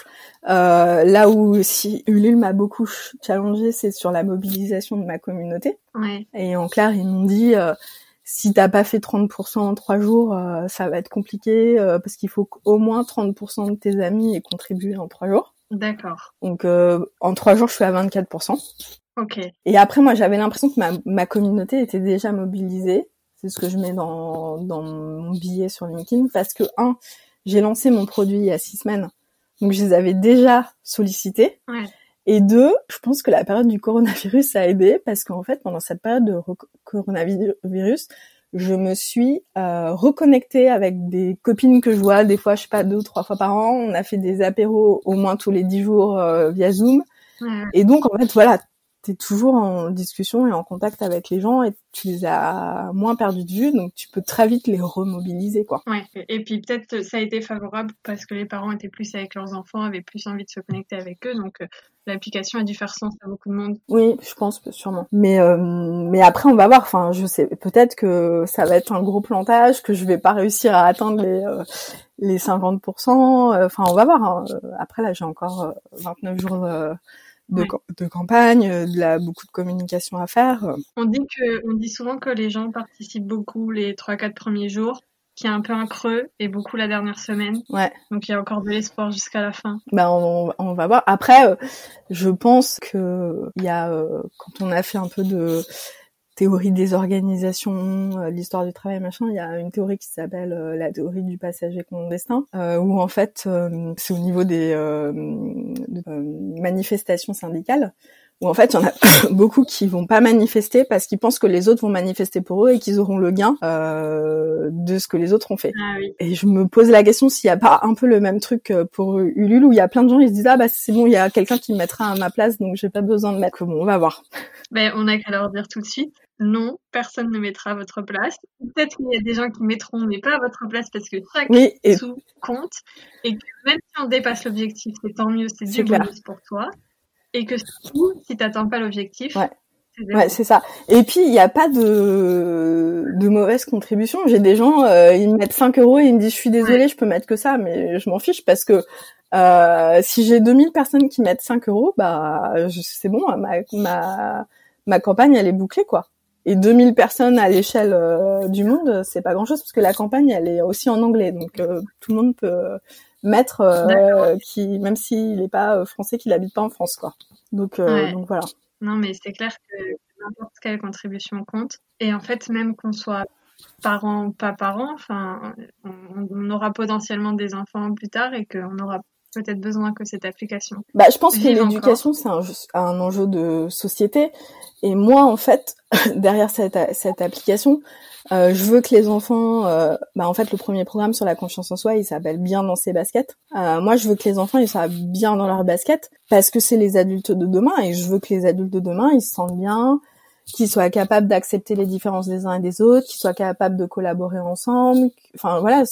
Speaker 2: euh, là où si Ulule m'a beaucoup challengé, c'est sur la mobilisation de ma communauté.
Speaker 1: Ouais.
Speaker 2: Et en clair, ils m'ont dit, euh, si t'as pas fait 30% en trois jours, euh, ça va être compliqué euh, parce qu'il faut qu'au moins 30% de tes amis aient contribué en trois jours.
Speaker 1: D'accord.
Speaker 2: Donc euh, en trois jours, je suis à 24%.
Speaker 1: Ok.
Speaker 2: Et après, moi, j'avais l'impression que ma, ma communauté était déjà mobilisée. C'est ce que je mets dans, dans mon billet sur LinkedIn parce que, un, j'ai lancé mon produit il y a six semaines. Donc, je les avais déjà sollicités.
Speaker 1: Ouais.
Speaker 2: Et deux, je pense que la période du coronavirus a aidé parce qu'en fait, pendant cette période de coronavirus, je me suis euh, reconnectée avec des copines que je vois des fois, je sais pas, deux ou trois fois par an. On a fait des apéros au moins tous les dix jours euh, via Zoom.
Speaker 1: Ouais.
Speaker 2: Et donc, en fait, voilà, t'es toujours en discussion et en contact avec les gens et tu les as moins perdus de vue, donc tu peux très vite les remobiliser, quoi.
Speaker 1: Ouais. Et puis peut-être ça a été favorable parce que les parents étaient plus avec leurs enfants, avaient plus envie de se connecter avec eux, donc euh, l'application a dû faire sens à beaucoup de monde.
Speaker 2: Oui, je pense sûrement. Mais euh, mais après, on va voir. Enfin, je sais, peut-être que ça va être un gros plantage, que je vais pas réussir à atteindre les euh, les 50%. euh, Enfin, on va voir. hein. Euh, Après, là, j'ai encore euh, 29 jours. De,
Speaker 1: Ouais.
Speaker 2: cam- de campagne, euh, de la, beaucoup de communication à faire.
Speaker 1: On dit que, on dit souvent que les gens participent beaucoup les trois quatre premiers jours, qu'il y a un peu un creux et beaucoup la dernière semaine.
Speaker 2: Ouais.
Speaker 1: Donc il y a encore de l'espoir jusqu'à la fin.
Speaker 2: Ben on, on va voir. Après, euh, je pense que il y a euh, quand on a fait un peu de théorie des organisations, euh, l'histoire du travail, machin, il y a une théorie qui s'appelle euh, la théorie du passager clandestin, euh, où en fait c'est au niveau des de, manifestations syndicales. Où en fait, il y en a (coughs) beaucoup qui vont pas manifester parce qu'ils pensent que les autres vont manifester pour eux et qu'ils auront le gain euh, de ce que les autres ont fait.
Speaker 1: Ah oui.
Speaker 2: Et je me pose la question s'il n'y a pas un peu le même truc euh, pour Ulule où il y a plein de gens ils se disent ah bah c'est bon il y a quelqu'un qui me mettra à ma place donc j'ai pas besoin de mettre. Bon on va voir?
Speaker 1: Ben, on a qu'à leur dire tout de suite, non, personne ne mettra à votre place. Peut-être qu'il y a des gens qui mettront, mais pas à votre place parce que chaque
Speaker 2: Oui et
Speaker 1: sous compte et que même si on dépasse l'objectif, c'est tant mieux, c'est du bonus pour toi. Et que surtout, si t'atteins pas l'objectif,
Speaker 2: Ouais. ouais c'est ça. Et puis il n'y a pas de de mauvaise contribution. J'ai des gens euh, ils me mettent 5 euros et ils me disent je suis désolée je peux mettre que ça mais je m'en fiche parce que euh, si j'ai 2000 personnes qui mettent 5 euros bah c'est bon ma ma ma campagne elle est bouclée quoi. Et 2000 personnes à l'échelle euh, du monde, c'est pas grand-chose parce que la campagne, elle est aussi en anglais, donc euh, tout le monde peut mettre, euh, qui, même s'il n'est pas euh, français, qu'il habite pas en France, quoi. Donc, euh,
Speaker 1: Ouais.
Speaker 2: donc voilà.
Speaker 1: Non, mais c'est clair que n'importe quelle contribution compte. Et en fait, même qu'on soit parent ou pas parent, enfin, on, on aura potentiellement des enfants plus tard et qu'on aura peut-être besoin que cette application.
Speaker 2: Bah, je pense que l'éducation, c'est un, un enjeu de société. Et moi, en fait, (laughs) derrière cette, cette application, euh, je veux que les enfants, euh, bah, en fait, le premier programme sur la confiance en soi, il s'appelle Bien dans ses baskets. Euh, moi, je veux que les enfants, ils soient bien dans leurs baskets parce que c'est les adultes de demain et je veux que les adultes de demain, ils se sentent bien, qu'ils soient capables d'accepter les différences des uns et des autres, qu'ils soient capables de collaborer ensemble. Enfin, voilà,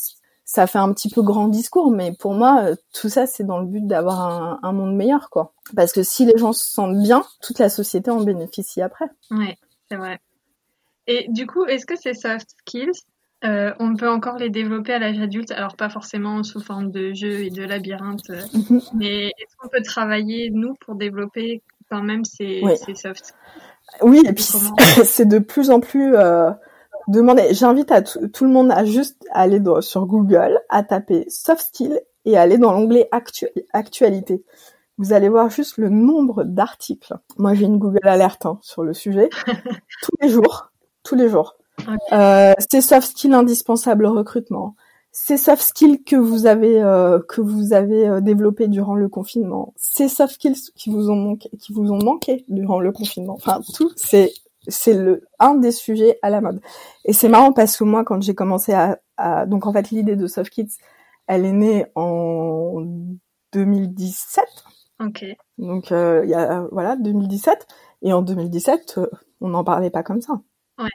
Speaker 2: ça fait un petit peu grand discours, mais pour moi, euh, tout ça, c'est dans le but d'avoir un, un, monde meilleur, quoi. Parce que si les gens se sentent bien, toute la société en bénéficie après.
Speaker 1: Ouais, c'est vrai. Et du coup, est-ce que ces soft skills, euh, on peut encore les développer à l'âge adulte, alors pas forcément sous forme de jeu et de labyrinthe, euh, mhm. mais est-ce qu'on peut travailler, nous, pour développer quand même ces, ces soft skills?
Speaker 2: Oui, et puis (laughs) c'est de plus en plus euh, demandé. J'invite à tout le monde à juste aller sur Google, à taper soft skills et aller dans l'onglet actualité. Vous allez voir juste le nombre d'articles. Moi, j'ai une Google Alert hein, sur le sujet (laughs) tous les jours, tous les jours. Euh, ces soft skills indispensables au recrutement, ces soft skills que vous avez euh, que vous avez euh, développés durant le confinement, ces soft skills qui vous ont manqué, qui vous ont manqué durant le confinement. Enfin, tout c'est c'est le un des sujets à la mode. Et c'est marrant parce que moi, quand j'ai commencé à, à, donc en fait l'idée de soft skills, elle est née en 2017.
Speaker 1: Ok.
Speaker 2: Donc il y a voilà 2017 et en 2017 on n'en parlait pas comme ça.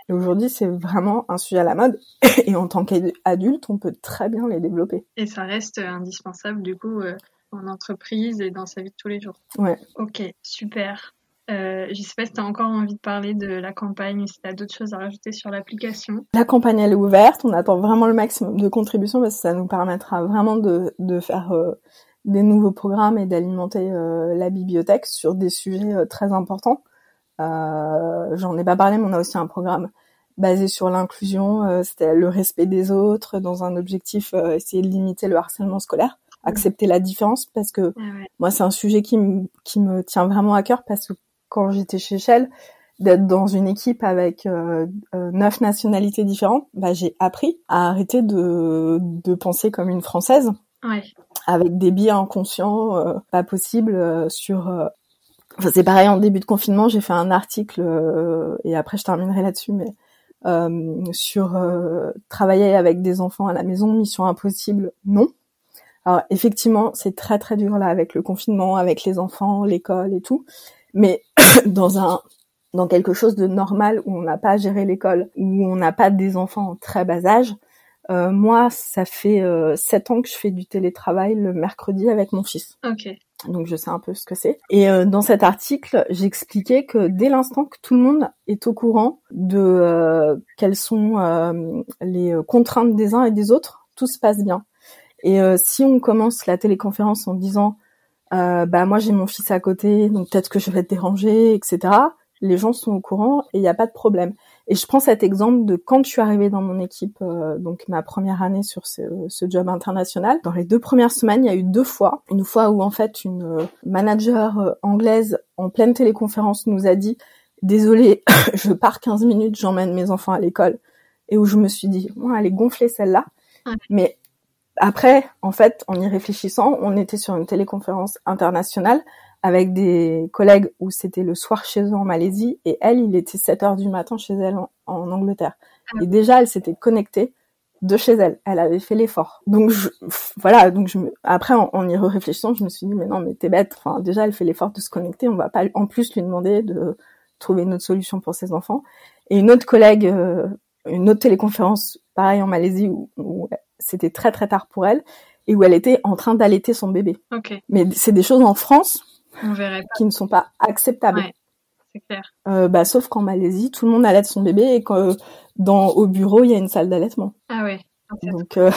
Speaker 2: Et aujourd'hui, c'est vraiment un sujet à la mode. (laughs) Et en tant qu'adulte, on peut très bien les développer.
Speaker 1: Et ça reste indispensable, du coup, euh, en entreprise et dans sa vie de tous les jours.
Speaker 2: Ouais.
Speaker 1: Ok, super. Euh, je sais pas si tu as encore envie de parler de la campagne, si tu as d'autres choses à rajouter sur l'application.
Speaker 2: La campagne, elle est ouverte. On attend vraiment le maximum de contributions parce que ça nous permettra vraiment de, de faire euh, des nouveaux programmes et d'alimenter euh, la bibliothèque sur des sujets euh, très importants. Euh, J'en ai pas parlé, mais on a aussi un programme basé sur l'inclusion. Euh, C'était le respect des autres dans un objectif, euh, essayer de limiter le harcèlement scolaire, accepter la différence, parce que moi c'est un sujet qui, qui me tient vraiment à cœur parce que quand j'étais chez Shell, d'être dans une équipe avec euh, euh, neuf nationalités différentes, bah, j'ai appris à arrêter de, de penser comme une française,
Speaker 1: ouais.
Speaker 2: avec des biais inconscients euh, pas possibles sur Enfin, c'est pareil en début de confinement, j'ai fait un article euh, et après je terminerai là-dessus, mais euh, sur euh, travailler avec des enfants à la maison, mission impossible, non. Alors effectivement, c'est très très dur là avec le confinement, avec les enfants, l'école et tout, mais (coughs) dans un dans quelque chose de normal où on n'a pas géré l'école, où on n'a pas des enfants en très bas âge. Moi, ça fait sept ans que je fais du télétravail le mercredi avec mon fils.
Speaker 1: Ok
Speaker 2: donc je sais un peu ce que c'est. Et euh, dans cet article, j'expliquais que dès l'instant que tout le monde est au courant de euh, quelles sont euh, les contraintes des uns et des autres, tout se passe bien. Et si on commence la téléconférence en disant bah moi j'ai mon fils à côté, donc peut-être que je vais être dérangée, etc. Les gens sont au courant et il n'y a pas de problème. Et je prends cet exemple de quand je suis arrivée dans mon équipe, euh, donc ma première année sur ce, ce, job international. Dans les deux premières semaines, il y a eu deux fois. Une fois où en fait une euh, manager euh, anglaise en pleine téléconférence nous a dit désolé, (coughs) je pars 15 minutes, j'emmène mes enfants à l'école. Et où je me suis dit, bon, elle est gonflée celle-là. Mais après, en fait, en y réfléchissant, on était sur une téléconférence internationale avec des collègues où c'était le soir chez eux en Malaisie et elle, il était 7 heures du matin chez elle en, Angleterre. Ah. Et déjà, elle s'était connectée de chez elle. Elle avait fait l'effort. Donc je, voilà, donc je après en, y réfléchissant, je me suis dit mais non mais t'es bête. Enfin déjà elle fait l'effort de se connecter, on va pas en plus lui demander de trouver une autre solution pour ses enfants. Et une autre collègue, euh, une autre téléconférence, pareil en Malaisie où, où c'était très très tard pour elle et où elle était en train d'allaiter son bébé.
Speaker 1: Okay.
Speaker 2: Mais c'est des choses en France
Speaker 1: on verrait
Speaker 2: qui ne sont pas acceptables.
Speaker 1: Ouais, c'est clair.
Speaker 2: Euh, bah, sauf qu'en Malaisie, tout le monde allait son bébé et que dans au bureau, il y a une salle d'allaitement.
Speaker 1: Ah ouais.
Speaker 2: Donc, euh,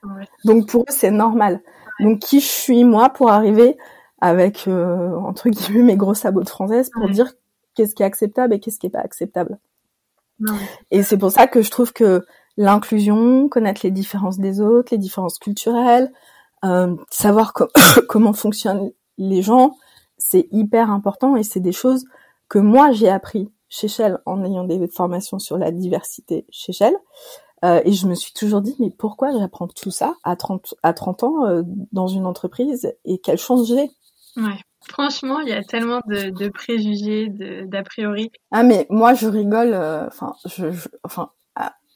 Speaker 2: (laughs) donc pour eux, c'est normal. Donc qui je suis moi pour arriver avec euh, entre guillemets (laughs) mes gros sabots de française pour dire qu'est-ce qui est acceptable et qu'est-ce qui est pas acceptable? Et c'est pour ça que je trouve que l'inclusion, connaître les différences des autres, les différences culturelles, euh, savoir (coughs) comment fonctionnent les gens, c'est hyper important et c'est des choses que moi j'ai appris chez Shell en ayant des formations sur la diversité chez Shell. Euh, et je me suis toujours dit, mais pourquoi j'apprends tout ça à 30, à 30 ans euh, dans une entreprise et quelle chance j'ai?
Speaker 1: Ouais. Franchement, il y a tellement de, de préjugés, d'a priori.
Speaker 2: Ah mais moi je rigole, euh, enfin je, enfin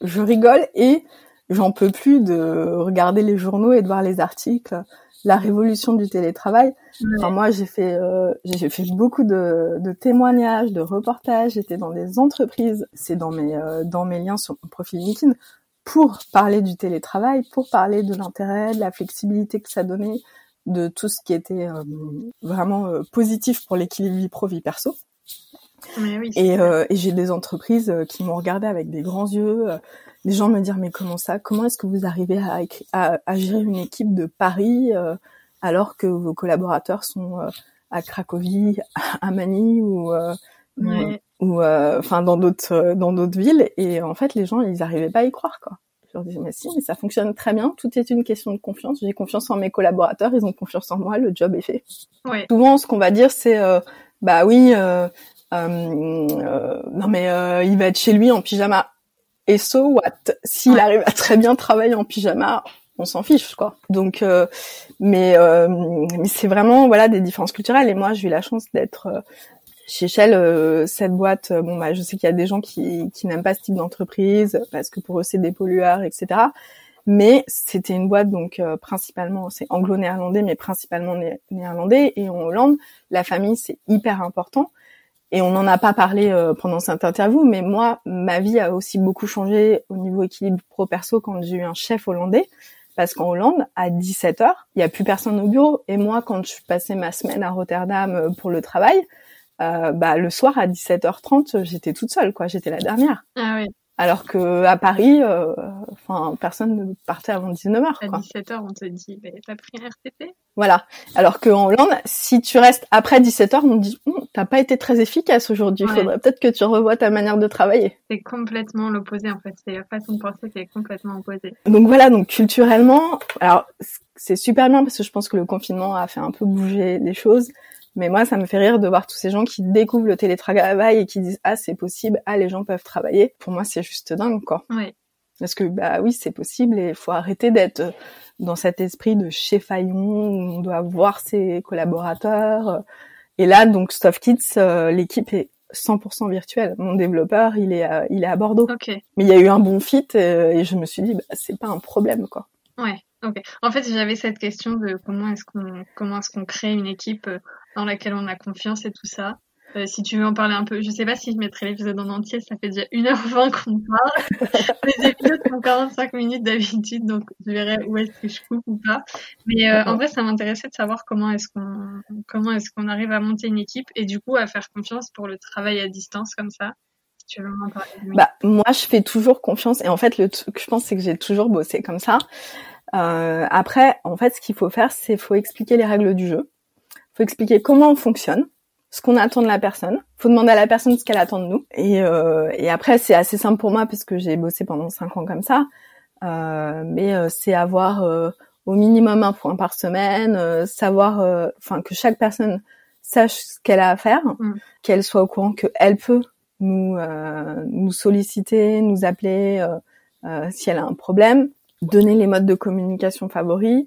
Speaker 2: je rigole et j'en peux plus de regarder les journaux et de voir les articles la révolution du télétravail. Enfin, moi, j'ai fait, euh, j'ai fait beaucoup de, de, témoignages, de reportages. J'étais dans des entreprises. C'est dans mes, euh, dans mes liens sur mon profil LinkedIn pour parler du télétravail, pour parler de l'intérêt, de la flexibilité que ça donnait, de tout ce qui était euh, vraiment positif pour l'équilibre vie pro vie perso.
Speaker 1: Oui,
Speaker 2: et, euh, et j'ai des entreprises qui m'ont regardé avec des grands yeux. Les gens me disent mais comment ça? Comment est-ce que vous arrivez à, à, à, gérer une équipe de Paris alors que vos collaborateurs sont à Cracovie, à Manille ou ou enfin dans d'autres dans d'autres villes? Et en fait les gens ils arrivaient pas à y croire quoi. Je leur disais, mais si, mais ça fonctionne très bien. Tout est une question de confiance. J'ai confiance en mes collaborateurs, ils ont confiance en moi, le job est fait.
Speaker 1: Ouais.
Speaker 2: Souvent, ce qu'on va dire, c'est, euh, bah oui, euh, euh, non mais euh, il va être chez lui en pyjama. Et so what? S'il arrive à très bien travailler en pyjama, on s'en fiche, quoi. Donc, euh, mais, mais c'est vraiment voilà des différences culturelles. Et moi, j'ai eu la chance d'être chez Shell, euh, cette boîte, euh, bon bah je sais qu'il y a des gens qui, qui n'aiment pas ce type d'entreprise parce que pour eux c'est des pollueurs, etc. Mais c'était une boîte donc euh, principalement c'est anglo-néerlandais, mais principalement néerlandais. Et en Hollande, la famille c'est hyper important. Et on n'en a pas parlé pendant cette interview, mais moi ma vie a aussi beaucoup changé au niveau équilibre pro perso quand j'ai eu un chef hollandais. Parce qu'en Hollande, à 17h, il n'y a plus personne au bureau. Et moi, quand je passais ma semaine à Rotterdam pour le travail, euh, bah, le soir à 17h30, j'étais toute seule, quoi. J'étais la dernière.
Speaker 1: Ah oui.
Speaker 2: Alors que à Paris, euh, enfin, personne ne partait avant 19h.
Speaker 1: À 17h, on te dit, bah, t'as pris un RTT
Speaker 2: Voilà. Alors qu'en Hollande, si tu restes après 17h, on te dit, hm, t'as pas été très efficace aujourd'hui. Il faudrait peut-être que tu revoies ta manière de travailler.
Speaker 1: C'est complètement l'opposé, en fait. C'est la façon de penser qui est complètement opposée.
Speaker 2: Donc voilà, donc culturellement, alors c'est super bien parce que je pense que le confinement a fait un peu bouger les choses. Mais moi, ça me fait rire de voir tous ces gens qui découvrent le télétravail et qui disent ah c'est possible, ah les gens peuvent travailler. Pour moi, c'est juste dingue quoi.
Speaker 1: Oui.
Speaker 2: Parce que bah oui, c'est possible et il faut arrêter d'être dans cet esprit de chez Fayon où on doit voir ses collaborateurs. Et là, donc Stuff Kids, euh, l'équipe est 100% virtuelle. Mon développeur, il est à, il est à Bordeaux.
Speaker 1: Okay.
Speaker 2: Mais il y a eu un bon fit et je me suis dit bah, c'est pas un problème quoi.
Speaker 1: Ouais. Ok. En fait, j'avais cette question de comment est-ce qu'on comment est-ce qu'on crée une équipe euh, dans laquelle on a confiance et tout ça. Euh, si tu veux en parler un peu, je sais pas si je mettrai l'épisode en entier, ça fait déjà 1h20 qu'on parle. (laughs) Les épisodes font 45 minutes d'habitude, donc je verrai où est-ce que je coupe ou pas. Mais euh, en vrai, ça m'intéressait de savoir comment est-ce qu'on comment est-ce qu'on arrive à monter une équipe et du coup à faire confiance pour le travail à distance comme ça. Si tu veux m'en parler.
Speaker 2: Bah moi, je fais toujours confiance et en fait, le truc, je pense, c'est que j'ai toujours bossé comme ça. Euh, après, en fait, ce qu'il faut faire, c'est faut expliquer les règles du jeu faut expliquer comment on fonctionne, ce qu'on attend de la personne. Faut demander à la personne ce qu'elle attend de nous. Et, euh, et après, c'est assez simple pour moi parce que j'ai bossé pendant cinq ans comme ça. Euh, mais euh, c'est avoir euh, au minimum un point par semaine, euh, savoir, enfin que chaque personne sache ce qu'elle a à faire, mm. qu'elle soit au courant qu'elle peut nous nous solliciter, nous appeler si elle a un problème, donner les modes de communication favoris.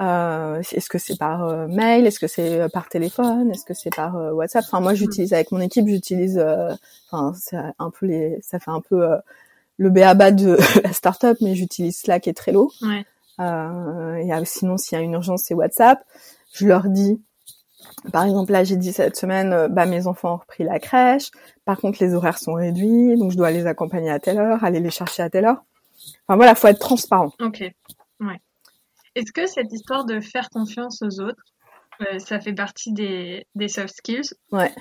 Speaker 2: Euh, est-ce que c'est par euh, mail? Est-ce que c'est euh, par téléphone? Est-ce que c'est par WhatsApp? Enfin, moi, j'utilise avec mon équipe, j'utilise. Enfin, c'est un peu les, ça fait un peu le béaba de (laughs) la startup, mais j'utilise Slack et Trello.
Speaker 1: Ouais.
Speaker 2: et sinon, s'il y a une urgence, c'est WhatsApp. Je leur dis, par exemple, là, j'ai dit cette semaine, bah mes enfants ont repris la crèche. Par contre, les horaires sont réduits, donc je dois les accompagner à telle heure, aller les chercher à telle heure. Enfin voilà, faut être transparent.
Speaker 1: Ok. Ouais. Est-ce que cette histoire de faire confiance aux autres, euh, ça fait partie des, des soft skills?
Speaker 2: Ouais.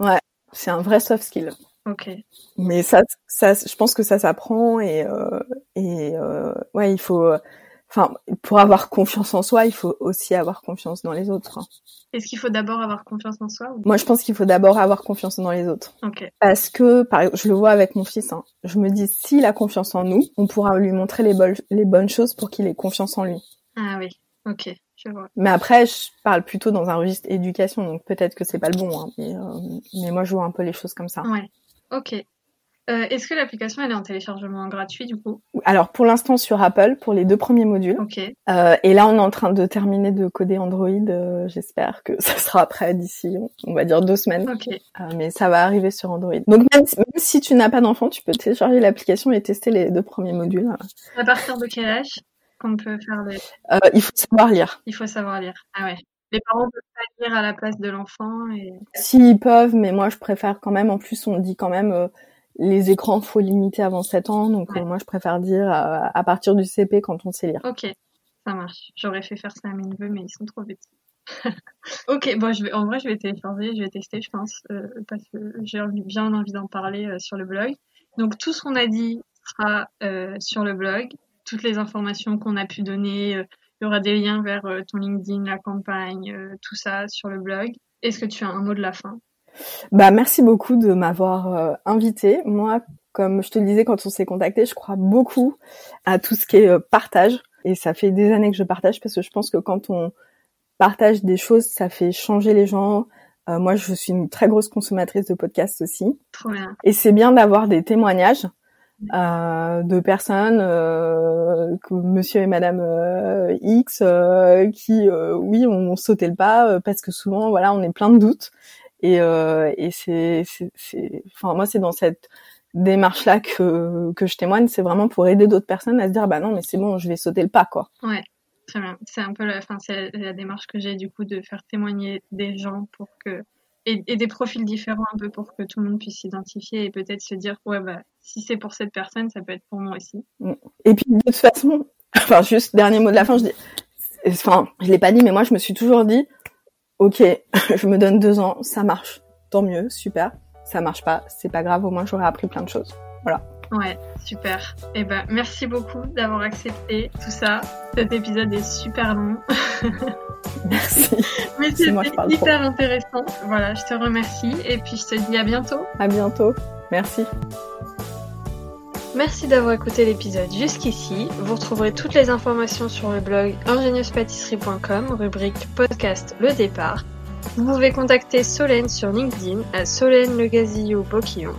Speaker 2: Ouais, c'est un vrai soft skill.
Speaker 1: Ok.
Speaker 2: Mais ça, ça, je pense que ça s'apprend et euh, et euh, ouais, il faut enfin, pour avoir confiance en soi, il faut aussi avoir confiance dans les autres.
Speaker 1: Est-ce qu'il faut d'abord avoir confiance en soi
Speaker 2: Moi, je pense qu'il faut d'abord avoir confiance dans les autres.
Speaker 1: Okay.
Speaker 2: Parce que, par exemple, je le vois avec mon fils. Hein, je me dis, s'il a confiance en nous, on pourra lui montrer les, les bonnes choses pour qu'il ait confiance en lui.
Speaker 1: Ah oui, ok, je vois.
Speaker 2: Mais après, je parle plutôt dans un registre éducation, donc peut-être que c'est pas le bon. Hein, mais, euh, mais moi, je vois un peu les choses comme ça.
Speaker 1: Ouais. Ok. Euh, Est-ce que l'application elle est en téléchargement gratuit du coup?
Speaker 2: Alors pour l'instant sur Apple pour les deux premiers modules.
Speaker 1: Ok.
Speaker 2: Euh, et là on est en train de terminer de coder Android. Euh, J'espère que ça sera prêt d'ici, on va dire deux semaines.
Speaker 1: Ok.
Speaker 2: Mais ça va arriver sur Android. Donc même, si tu n'as pas d'enfant, tu peux télécharger l'application et tester les deux premiers modules.
Speaker 1: À partir de quel âge qu'on peut faire les...
Speaker 2: Euh, il faut savoir lire.
Speaker 1: Il faut savoir lire. Ah ouais. Les parents peuvent pas lire à la place de l'enfant et.
Speaker 2: Si ils peuvent, mais moi je préfère quand même. En plus, on dit quand même les écrans, faut limiter avant 7 ans. Donc moi, je préfère dire à partir du CP quand on sait lire.
Speaker 1: Ok, ça marche. J'aurais fait faire ça à mes neveux, mais ils sont trop petits. (laughs) ok, bon, je vais, en vrai, je vais télécharger, je vais tester, je pense, euh, parce que j'ai bien envie d'en parler euh, sur le blog. Donc, tout ce qu'on a dit sera euh, sur le blog. Toutes les informations qu'on a pu donner, il y aura des liens vers ton LinkedIn, la campagne, tout ça sur le blog. Est-ce que tu as un mot de la fin?
Speaker 2: Bah, merci beaucoup de m'avoir invité. Moi, comme je te le disais quand on s'est contacté, je crois beaucoup à tout ce qui est partage. Et ça fait des années que je partage parce que je pense que quand on partage des choses, ça fait changer les gens. Euh, moi, je suis une très grosse consommatrice de podcasts aussi. Et c'est bien d'avoir des témoignages euh, de personnes, euh, Monsieur et Madame euh, X, euh, qui, oui, ont sauté le pas parce que souvent, voilà, on est plein de doutes. Et, et c'est, enfin, moi, c'est dans cette démarche-là que que je témoigne. C'est vraiment pour aider d'autres personnes à se dire, bah non, mais c'est bon, je vais sauter le pas, quoi.
Speaker 1: Ouais. Très bien. C'est un peu la, fin, c'est la, démarche que j'ai du coup de faire témoigner des gens pour que et, des profils différents un peu pour que tout le monde puisse s'identifier et peut-être se dire ouais bah si c'est pour cette personne ça peut être pour moi aussi.
Speaker 2: Mm. Et puis de toute façon, (laughs) enfin juste dernier mot de la fin, je dis, enfin je l'ai pas dit mais moi je me suis toujours dit ok (laughs) je me donne deux ans ça marche tant mieux super ça marche pas c'est pas grave au moins j'aurais appris plein de choses voilà.
Speaker 1: Ouais, super. Et eh ben, merci beaucoup d'avoir accepté tout ça. Cet épisode est super long. (laughs)
Speaker 2: Merci. (laughs)
Speaker 1: Mais c'était hyper intéressant. Voilà, je te remercie et puis je te dis à bientôt.
Speaker 2: À bientôt. Merci.
Speaker 1: Merci d'avoir écouté l'épisode jusqu'ici. Vous retrouverez toutes les informations sur le blog ingénieusepâtisserie.com, rubrique podcast Le Départ. Vous pouvez contacter Solène sur LinkedIn à Solène Le Gazillo Boquillon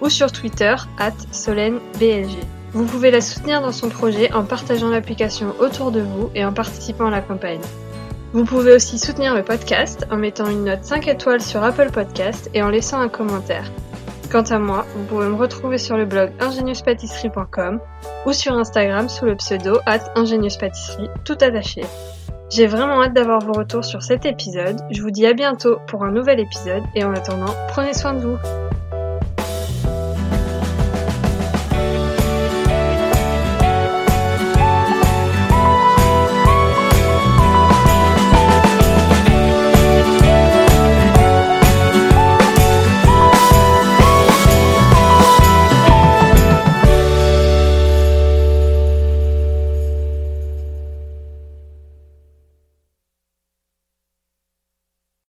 Speaker 1: ou sur Twitter, at SolenBLG. Vous pouvez la soutenir dans son projet en partageant l'application autour de vous et en participant à la campagne. Vous pouvez aussi soutenir le podcast en mettant une note 5 étoiles sur Apple Podcast et en laissant un commentaire. Quant à moi, vous pouvez me retrouver sur le blog ingénieusepâtisserie.com ou sur Instagram sous le pseudo at tout attaché. J'ai vraiment hâte d'avoir vos retours sur cet épisode. Je vous dis à bientôt pour un nouvel épisode et en attendant, prenez soin de vous.